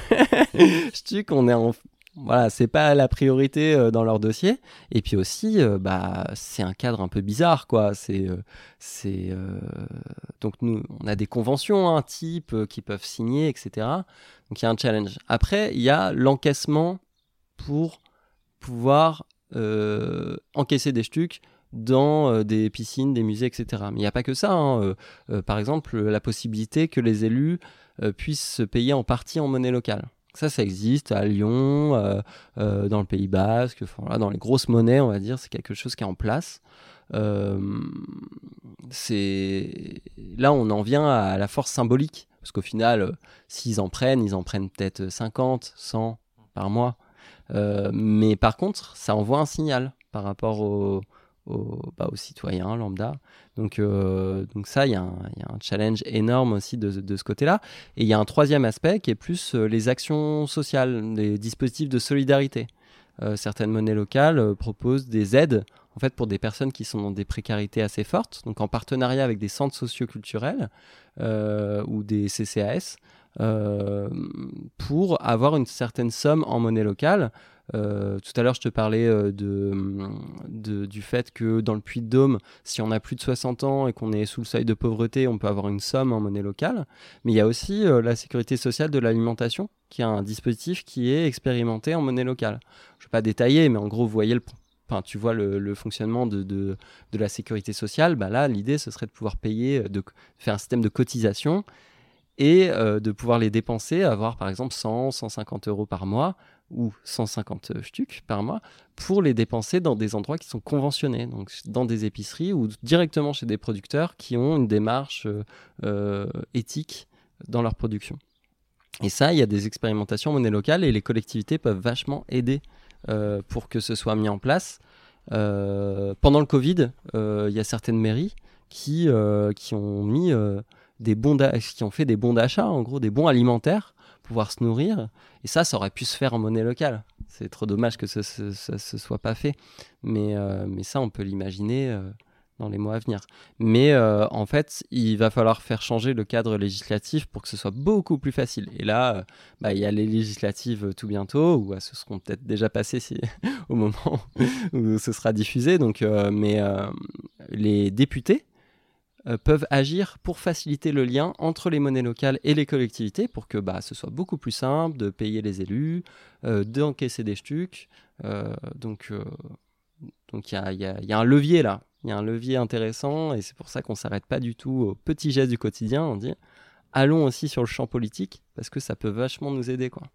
000 [LAUGHS] stucs, on est en, voilà, c'est pas la priorité euh, dans leur dossier. Et puis aussi, euh, bah, c'est un cadre un peu bizarre, quoi. C'est, euh, donc nous, on a des conventions, un hein, type qui peuvent signer, etc. Donc il y a un challenge. Après, il y a l'encaissement pour pouvoir encaisser des stucs dans des piscines, des musées, etc. Mais il n'y a pas que ça. Hein. par exemple, la possibilité que les élus puissent se payer en partie en monnaie locale. Ça, ça existe à Lyon, euh, euh, dans le Pays Basque, dans les grosses monnaies, on va dire, c'est quelque chose qui est en place. Euh, là, on en vient à la force symbolique, parce qu'au final, s'ils en prennent, ils en prennent peut-être 50, 100 par mois. mais par contre, ça envoie un signal par rapport au, bah, aux, citoyens lambda. Donc, euh, donc ça, il y, a un challenge énorme aussi de, ce côté-là. Et il y a un troisième aspect qui est plus euh, les actions sociales, les dispositifs de solidarité. Euh, certaines monnaies locales proposent des aides en fait pour des personnes qui sont dans des précarités assez fortes, donc en partenariat avec des centres socioculturels ou des CCAS. pour avoir une certaine somme en monnaie locale euh, tout à l'heure, je te parlais euh, de, du fait que dans le Puy-de-Dôme, si on a plus de 60 ans et qu'on est sous le seuil de pauvreté, on peut avoir une somme en monnaie locale. Mais il y a aussi euh, la sécurité sociale de l'alimentation, qui est un dispositif qui est expérimenté en monnaie locale. Je ne vais pas détailler, mais en gros, tu vois le, fonctionnement de, de, la sécurité sociale, bah là, l'idée, ce serait de pouvoir payer, de faire un système de cotisation et de pouvoir les dépenser, avoir par exemple 100, 150 euros par mois ou 150 stucs par mois pour les dépenser dans des endroits qui sont conventionnés, donc dans des épiceries ou directement chez des producteurs qui ont une démarche euh, euh, éthique dans leur production. Et ça, il y a des expérimentations monnaie locale et les collectivités peuvent vachement aider euh, pour que ce soit mis en place. pendant le Covid, il y a certaines mairies qui, qui ont mis des bons qui ont fait des bons d'achat, en gros des bons alimentaires pouvoir se nourrir. Et ça, ça aurait pu se faire en monnaie locale. C'est trop dommage que ça ne se, soit pas fait. Mais, euh, mais ça, on peut l'imaginer euh, dans les mois à venir. Mais euh, en fait, il va falloir faire changer le cadre législatif pour que ce soit beaucoup plus facile. Et là, bah, il y a les législatives tout bientôt, ou ce seront peut-être déjà passées [LAUGHS] au moment [LAUGHS] où ce sera diffusé. Donc, mais les députés euh, peuvent agir pour faciliter le lien entre les monnaies locales et les collectivités pour que bah, ce soit beaucoup plus simple de payer les élus, euh, d'encaisser des stucs. Euh, donc donc il y a, y a, un levier là, il y a un levier intéressant et c'est pour ça qu'on ne s'arrête pas du tout aux petits gestes du quotidien. On dit allons aussi sur le champ politique parce que ça peut vachement nous aider quoi.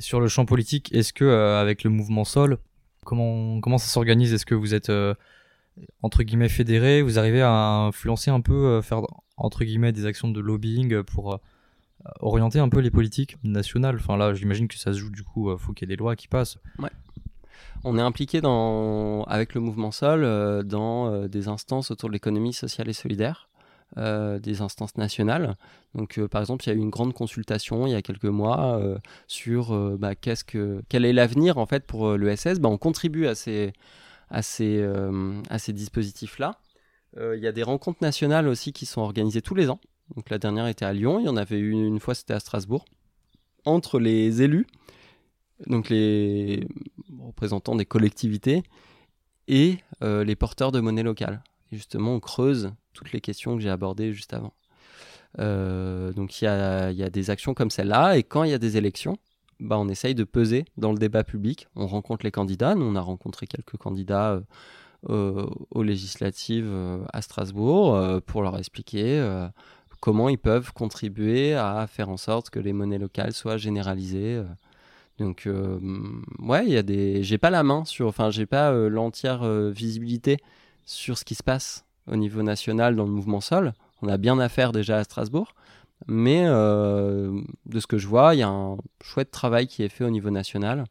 Sur le champ politique, est-ce que avec le mouvement Sol, comment comment ça s'organise? Est-ce que vous êtes entre guillemets fédéré, vous arrivez à influencer un peu, euh, faire entre guillemets des actions de lobbying pour euh, orienter un peu les politiques nationales? Enfin là, j'imagine que ça se joue du coup, il euh, faut qu'il y ait des lois qui passent. Ouais. On est impliqué dans, avec le mouvement Sol dans des instances autour de l'économie sociale et solidaire. des instances nationales. Donc, par exemple, il y a eu une grande consultation il y a quelques mois sur bah, qu'est-ce que, quel est l'avenir en fait pour l'ESS. Bah, on contribue à ces, à ces, euh, à ces dispositifs-là. Euh, il y a des rencontres nationales aussi qui sont organisées tous les ans. Donc la dernière était à Lyon, il y en avait eu une fois, c'était à Strasbourg, entre les élus, donc les représentants des collectivités, et euh, les porteurs de monnaie locale. Et justement, on creuse toutes les questions que j'ai abordées juste avant. donc il y a, des actions comme celle-là, et quand il y a des élections, bah, on essaye de peser dans le débat public. On rencontre les candidats. Nous, on a rencontré quelques candidats euh, euh, aux législatives euh, à Strasbourg pour leur expliquer comment ils peuvent contribuer à faire en sorte que les monnaies locales soient généralisées. Donc, ouais, il y a des. J'ai pas la main sur. Enfin, j'ai pas l'entière visibilité sur ce qui se passe au niveau national dans le mouvement Sol. On a bien à faire déjà à Strasbourg. Mais euh, de ce que je vois, il y a un chouette travail qui est fait au niveau national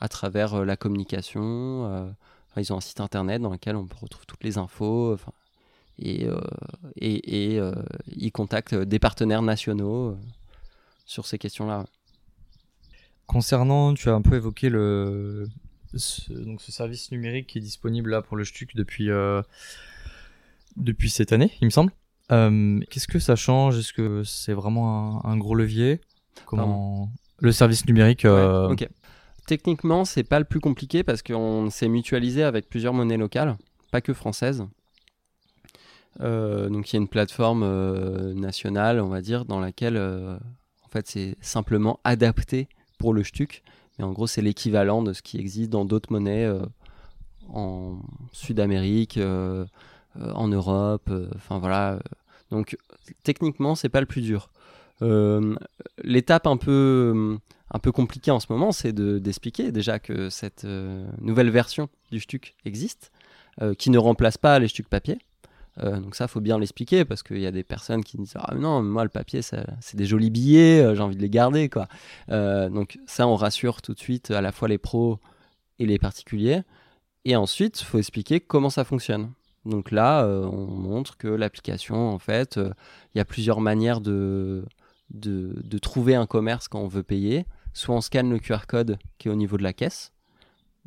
à travers euh, la communication. Euh, ils ont un site internet dans lequel on retrouve toutes les infos. et, ils contactent des partenaires nationaux sur ces questions-là. Concernant, tu as un peu évoqué le, ce, donc ce service numérique qui est disponible là pour le STUC depuis, depuis cette année, il me semble. Qu'est-ce que ça change? Est-ce que c'est vraiment un, gros levier? Comment le service numérique Ok. Techniquement, c'est pas le plus compliqué parce qu'on s'est mutualisé avec plusieurs monnaies locales, pas que françaises. Euh, donc il y a une plateforme euh, nationale, on va dire, dans laquelle euh, en fait c'est simplement adapté pour le STUC. Mais en gros, c'est l'équivalent de ce qui existe dans d'autres monnaies en Sud-Amérique, en Europe. Enfin voilà. Donc techniquement, c'est pas le plus dur. L'étape un peu un peu compliqué en ce moment, c'est d'expliquer déjà que cette euh, nouvelle version du Stuc existe, euh, qui ne remplace pas les Stuc papier. Euh, donc ça, faut bien l'expliquer parce qu'il y a des personnes qui disent ah non, moi le papier, c'est des jolis billets, j'ai envie de les garder quoi. donc ça, on rassure tout de suite à la fois les pros et les particuliers. Et ensuite, faut expliquer comment ça fonctionne. Donc là, on montre que l'application, en fait, il y a plusieurs manières de, trouver un commerce quand on veut payer soit on scanne le QR code qui est au niveau de la caisse.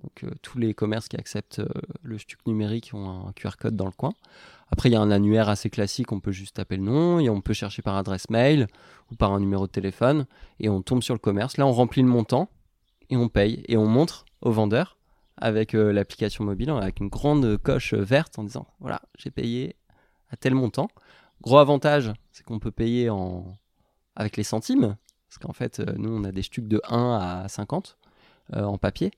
Donc euh, tous les commerces qui acceptent euh, le STUC numérique ont un QR code dans le coin. Après, il y a un annuaire assez classique, on peut juste taper le nom, et on peut chercher par adresse mail ou par un numéro de téléphone, et on tombe sur le commerce. Là, on remplit le montant, et on paye, et on montre au vendeur avec euh, l'application mobile, avec une grande coche verte en disant, voilà, j'ai payé à tel montant. Gros avantage, c'est qu'on peut payer en... avec les centimes, parce qu'en fait, euh, nous, on a des stucs de 1 à 50 euh, en papier.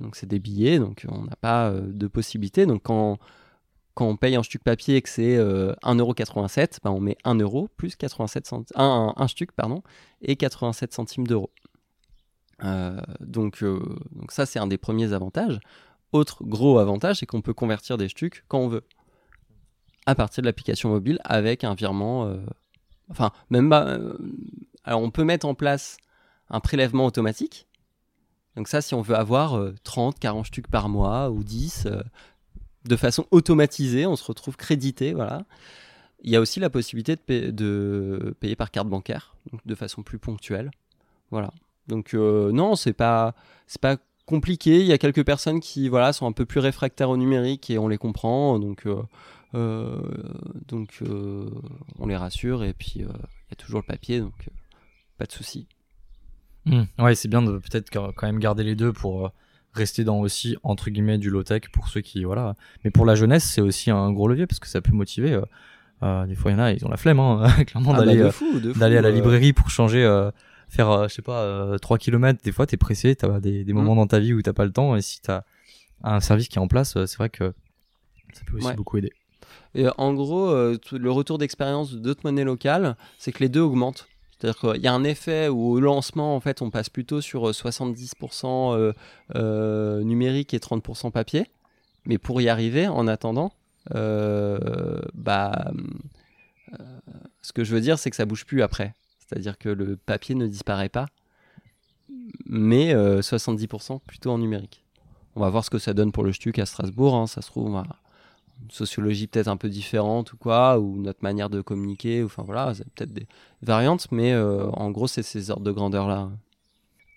Donc, c'est des billets, donc on n'a pas de possibilité. Donc, quand, on paye un stuc papier et que c'est 1,87€, ben on met 1 euro plus 87 centimes, un, un, stuc, pardon, et 87 centimes d'euros. Donc, donc, ça, c'est un des premiers avantages. Autre gros avantage, c'est qu'on peut convertir des stucs quand on veut, à partir de l'application mobile avec un virement. enfin, même pas alors on peut mettre en place un prélèvement automatique. Donc ça, si on veut avoir 30, euh, 40 stucs par mois ou 10, euh, de façon automatisée, on se retrouve crédité, voilà. Il y a aussi la possibilité de, payer, par carte bancaire, de façon plus ponctuelle. Voilà. Donc euh, non, c'est pas c'est pas compliqué. Il y a quelques personnes qui voilà sont un peu plus réfractaires au numérique et on les comprend. Donc donc on les rassure et puis il y a toujours le papier. Donc pas de souci. Hmm. Ouais, c'est bien de peut-être quand même garder les deux pour euh, rester dans aussi entre guillemets du low tech pour ceux qui voilà. Mais pour la jeunesse, c'est aussi un gros levier parce que ça peut motiver. Euh, euh, des fois, il y en a, ils ont la flemme, hein, [LAUGHS] clairement, ah, d'aller bah, d'aller à la librairie pour changer, faire, je sais pas, 3 km. Des fois, t'es pressé, t'as des, des moments hmm. dans ta vie où t'as pas le temps. Et si t'as un service qui est en place, c'est vrai que ça peut aussi beaucoup aider. Et en gros, le retour d'expérience d'autres monnaies locales, c'est que les deux augmentent. C'est-à-dire qu'il y a un effet où au lancement, en fait, on passe plutôt sur 70% euh, euh, euh, numérique et 30% papier. Mais pour y arriver, en attendant, bah, ce que je veux dire, c'est que ça bouge plus après. C'est-à-dire que le papier ne disparaît pas, mais 70% plutôt en numérique. On va voir ce que ça donne pour le STUC à Strasbourg. Hein. Ça se trouve, on sociologie peut-être un peu différente ou quoi, ou notre manière de communiquer, enfin voilà, c'est peut-être des variantes, mais euh, en gros, c'est ces ordres de grandeur-là.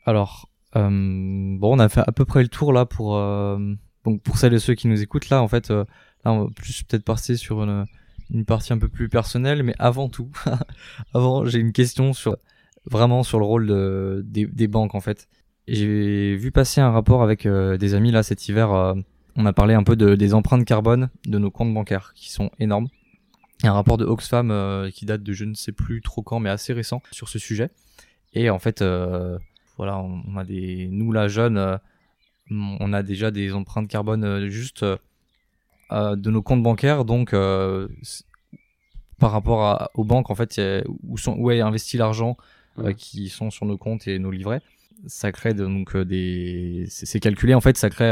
Alors, euh, bon, on a fait à peu près le tour là pour, euh, donc pour celles et ceux qui nous écoutent là, en fait, là, on va plus peut-être passer sur une, une, partie un peu plus personnelle, mais avant tout, [LAUGHS] avant, j'ai une question sur vraiment sur le rôle de, des, banques en fait. J'ai vu passer un rapport avec des amis là cet hiver on a parlé un peu de, des empreintes carbone de nos comptes bancaires qui sont énormes. Il y a un rapport de Oxfam euh, qui date de je ne sais plus trop quand, mais assez récent sur ce sujet. Et en fait, euh, voilà, on, a des, nous la jeune, euh, on a déjà des empreintes carbone juste de nos comptes bancaires. Donc, par rapport aux banques, en fait, où, sont, où est investi l'argent qui sont sur nos comptes et nos livrets, ça crée donc des, c'est calculé en fait, ça crée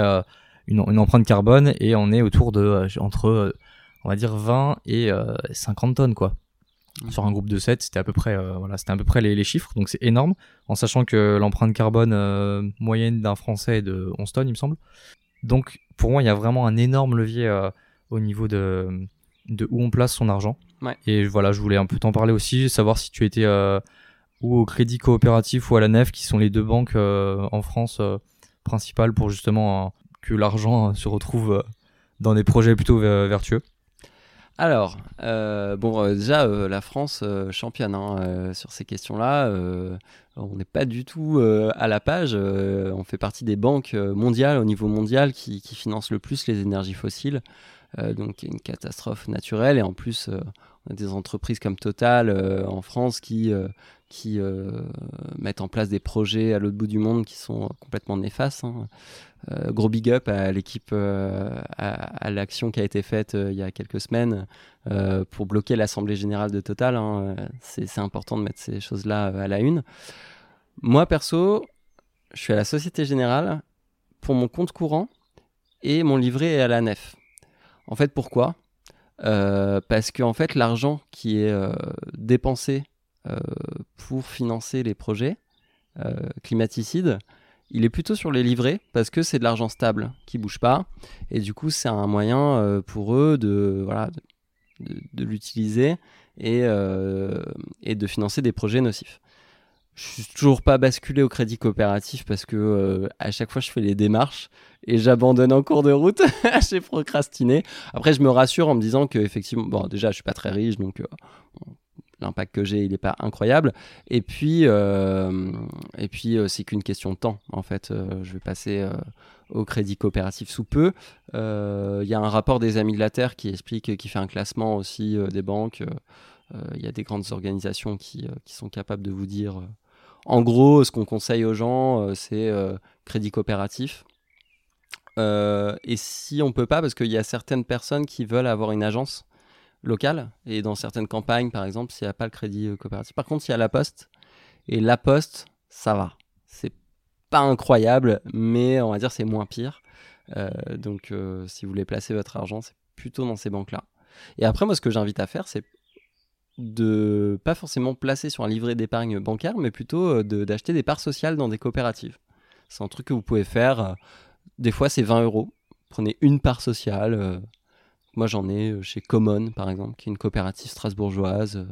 une, empreinte carbone et on est autour de euh, entre euh, on va dire 20 et 50 euh, tonnes quoi. Sur un groupe de 7, c'était à peu près voilà, c'était à peu près les, chiffres, donc c'est énorme en sachant que l'empreinte carbone moyenne d'un français est de 11 tonnes, il me semble. Donc pour moi, il y a vraiment un énorme levier au niveau de de où on place son argent. Ouais. Et voilà, je voulais un peu t'en parler aussi, savoir si tu étais euh, ou au Crédit Coopératif ou à la Nef, qui sont les deux banques euh, en France euh, principales pour justement euh, que l'argent euh, se retrouve euh, dans des projets plutôt ver- vertueux. Alors, euh, bon, euh, déjà, euh, la France championne hein, sur ces questions-là. on n'est pas du tout à la page. on fait partie des banques mondiales, au niveau mondial, qui, qui financent le plus les énergies fossiles. Donc, une catastrophe naturelle. Et en plus, on a des entreprises comme Total en France qui, qui euh, mettent en place des projets à l'autre bout du monde qui sont complètement néfastes. hein. Euh, gros big up à l'équipe, euh, à, l'action qui a été faite il y a quelques semaines pour bloquer l'Assemblée Générale de Total. hein. C'est important de mettre ces choses-là à la une. Moi, perso, je suis à la Société Générale pour mon compte courant et mon livret est à la nef. En fait, pourquoi? Parce que fait, l'argent qui est dépensé pour financer les projets euh, climaticides, il est plutôt sur les livrets parce que c'est de l'argent stable qui bouge pas et du coup c'est un moyen euh, pour eux de l'utiliser et, euh, de financer des projets nocifs. Je suis toujours pas basculé au crédit coopératif parce que euh, à chaque fois je fais les démarches et j'abandonne en cours de route. [LAUGHS] J'ai procrastiné. Après je me rassure en me disant que effectivement bon déjà je suis pas très riche donc euh, l'impact que j'ai il est pas incroyable. Et puis euh, et puis euh, c'est qu'une question de temps en fait. Euh, je vais passer au crédit coopératif sous peu. Il y a un rapport des amis de la terre qui explique qui fait un classement aussi des banques. Il y a des grandes organisations qui, qui sont capables de vous dire en gros ce qu'on conseille aux gens c'est crédit coopératif. Et si on peut pas parce qu'il y a certaines personnes qui veulent avoir une agence locale et dans certaines campagnes par exemple s'il n'y a pas le crédit euh, coopératif. Par contre s'il y a la poste et la poste ça va. C'est pas incroyable mais on va dire c'est moins pire. Euh, donc euh, si vous voulez placer votre argent c'est plutôt dans ces banques là et après moi ce que j'invite à faire c'est de pas forcément placer sur un livret d'épargne bancaire mais plutôt d'acheter des parts sociales dans des coopératives. C'est un truc que vous pouvez faire des fois c'est 20 euros. Prenez une part sociale moi, j'en ai euh, chez Common, par exemple, qui est une coopérative strasbourgeoise, euh,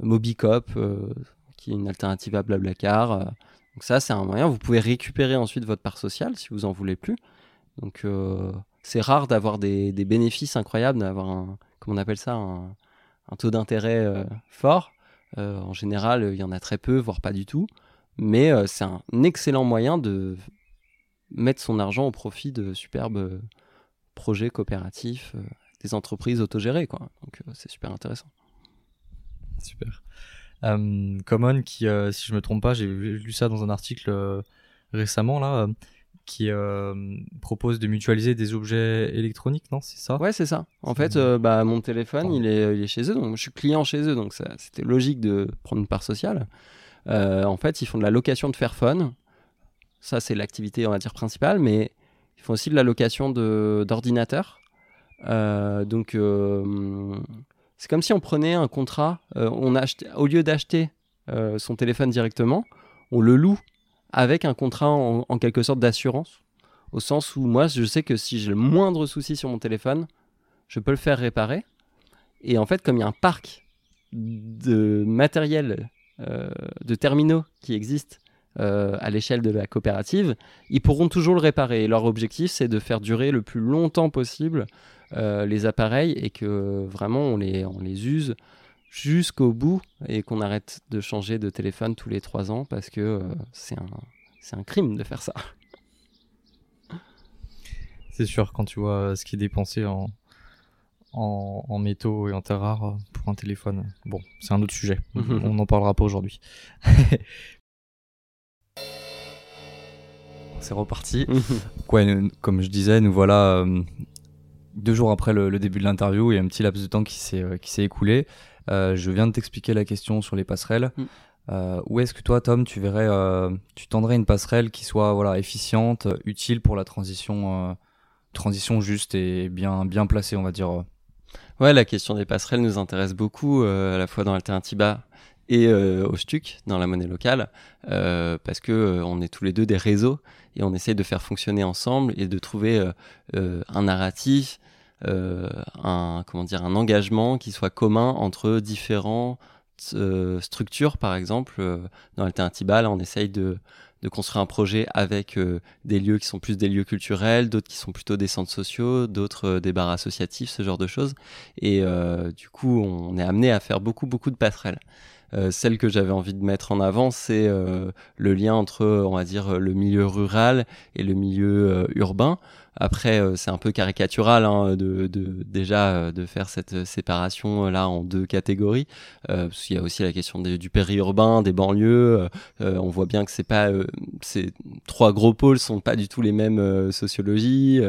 Mobicop, euh, qui est une alternative à Blablacar. donc ça, c'est un moyen. Vous pouvez récupérer ensuite votre part sociale si vous en voulez plus. Donc, c'est rare d'avoir des, bénéfices incroyables, d'avoir un, on appelle ça, un, taux d'intérêt fort. En général, il y en a très peu, voire pas du tout. Mais c'est un excellent moyen de mettre son argent au profit de superbes projets coopératifs, des entreprises autogérées, quoi. Donc euh, c'est super intéressant. Super. Euh, Common, qui, euh, si je me trompe pas, j'ai lu ça dans un article euh, récemment là, euh, qui propose de mutualiser des objets électroniques, non C'est ça? Ouais, c'est ça. En fait, bah, mon téléphone, Pardon. il est, il est chez eux, donc je suis client chez eux, donc c'était logique de prendre une part sociale. En fait, ils font de la location de Fairphone. Ça, c'est l'activité, on va dire, principale, mais ils font aussi de la location d'ordinateurs. Euh, donc, euh, c'est comme si on prenait un contrat, euh, on au lieu d'acheter son téléphone directement, on le loue avec un contrat en, quelque sorte d'assurance, au sens où moi, je sais que si j'ai le moindre souci sur mon téléphone, je peux le faire réparer. Et en fait, comme il y a un parc de matériel, de terminaux qui existent à l'échelle de la coopérative, ils pourront toujours le réparer. Et leur objectif, c'est de faire durer le plus longtemps possible euh, les appareils et que vraiment on les, on les use jusqu'au bout et qu'on arrête de changer de téléphone tous les trois ans parce que euh, c'est un, c'est un crime de faire ça. [LAUGHS] C'est sûr, quand tu vois ce qui est dépensé en, en, en métaux et en terres rares pour un téléphone. Bon, c'est un autre sujet. [LAUGHS] On n'en parlera pas aujourd'hui. [LAUGHS] c'est reparti. Ouais, nous- comme je disais, nous voilà euh, deux jours après le, le début de l'interview. Il y a un petit laps de temps qui s'est euh, qui s'est écoulé. Euh, je viens de t'expliquer la question sur les passerelles. Mm. Euh, où est-ce que toi, Tom, tu verrais, euh, tu tendrais une passerelle qui soit voilà efficiente, euh, utile pour la transition, euh, transition juste et bien bien placée, on va dire. Ouais, la question des passerelles nous intéresse beaucoup, euh, à la fois dans Alternativa et euh, au STUC, dans la monnaie locale, euh, parce que on est tous les deux des réseaux et on essaye de faire fonctionner ensemble et de trouver un narratif un comment dire un engagement qui soit commun entre différentes structures par exemple dans Alternativa là on essaye de de construire un projet avec euh, des lieux qui sont plus des lieux culturels, d'autres qui sont plutôt des centres sociaux, d'autres euh, des bars associatifs, ce genre de choses. Et euh, du coup, on est amené à faire beaucoup, beaucoup de passerelles. celle que j'avais envie de mettre en avant, c'est le lien entre, on va dire, le milieu rural et le milieu urbain. Après, euh, c'est un peu caricatural hein, de, déjà euh, de faire cette euh, séparation là en deux catégories, parce qu'il y a aussi la question du périurbain, des banlieues. on voit bien que ces trois gros pôles sont pas du tout les mêmes sociologies,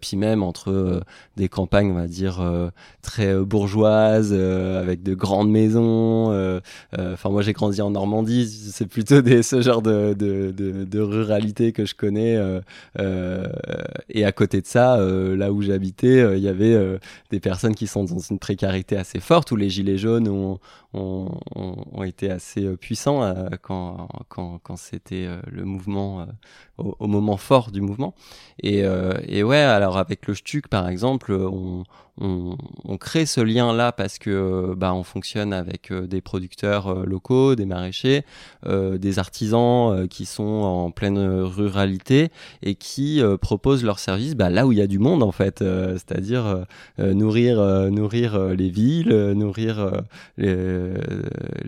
puis même entre des campagnes, on va dire très bourgeoises, avec de grandes maisons. Enfin, moi j'ai grandi en Normandie, c'est plutôt ce genre de, ruralité que je connais. À côté de ça, euh, là où j'habitais, euh, il y avait euh, des personnes qui sont dans une précarité assez forte, où les gilets jaunes ont, ont, été assez puissants quand, quand, quand c'était le mouvement, au, moment fort du mouvement. Et, et ouais, alors avec le Stuc, par exemple, on, on, on, crée ce lien-là parce que bah, on fonctionne avec euh, des producteurs euh, locaux, des maraîchers, euh, des artisans qui sont en pleine ruralité et qui proposent leurs services bah, là où il y a du monde en fait, c'est-à-dire nourrir, nourrir les villes, nourrir les,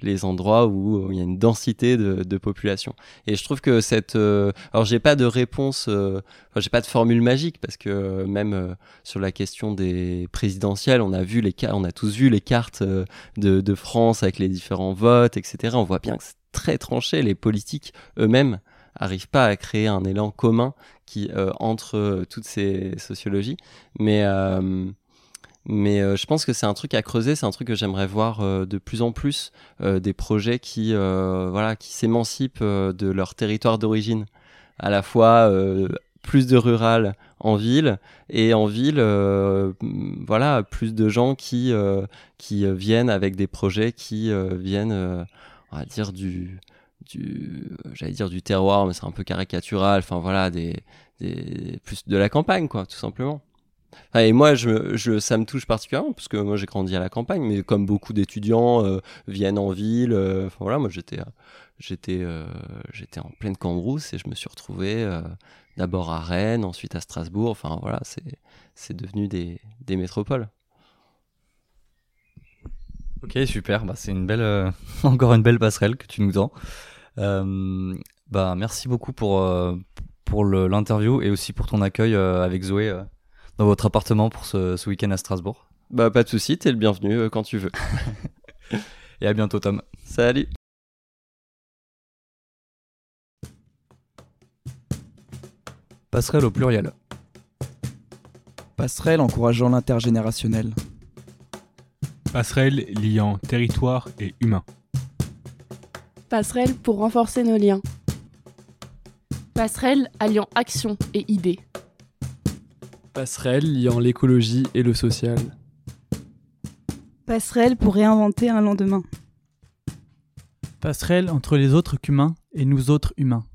les, endroits où il y a une densité de, de population. Et je trouve que cette, alors j'ai pas de réponse, enfin j'ai pas de formule magique parce que même sur la question des présidentielle, on a vu les on a tous vu les cartes euh, de, France avec les différents votes, etc. On voit bien que c'est très tranché. Les politiques eux-mêmes arrivent pas à créer un élan commun qui euh, entre euh, toutes ces sociologies. Mais mais je pense que c'est un truc à creuser, c'est un truc que j'aimerais voir de plus en plus des projets qui voilà qui s'émancipent de leur territoire d'origine, à la fois plus de rural en ville et en ville euh, voilà plus de gens qui euh, qui viennent avec des projets qui euh, viennent on va dire du du j'allais dire du terroir mais c'est un peu caricatural enfin voilà des, des plus de la campagne quoi tout simplement et moi, ça me touche particulièrement parce que moi j'ai grandi à la campagne, mais comme beaucoup d'étudiants viennent en ville, enfin voilà, moi j'étais j'étais j'étais en pleine cambrousse et je me suis retrouvé d'abord à Rennes, ensuite à Strasbourg. Enfin voilà, c'est devenu des, des, métropoles. Ok, super. Bah, c'est une belle, euh, [LAUGHS] encore une belle passerelle que tu nous tends. Euh, bah, merci beaucoup pour, euh, pour l'interview et aussi pour ton accueil avec Zoé dans votre appartement pour ce, ce week-end à Strasbourg. Bah, pas de souci, t'es le bienvenu quand tu veux. [LAUGHS] et à bientôt, Tom. Salut. Passerelle au pluriel. Passerelle encourageant l'intergénérationnel. Passerelle liant territoire et humain. Passerelle pour renforcer nos liens. Passerelle alliant action et idées. Passerelle liant l'écologie et le social. Passerelle pour réinventer un lendemain. Passerelle entre les autres qu'humains et nous autres humains.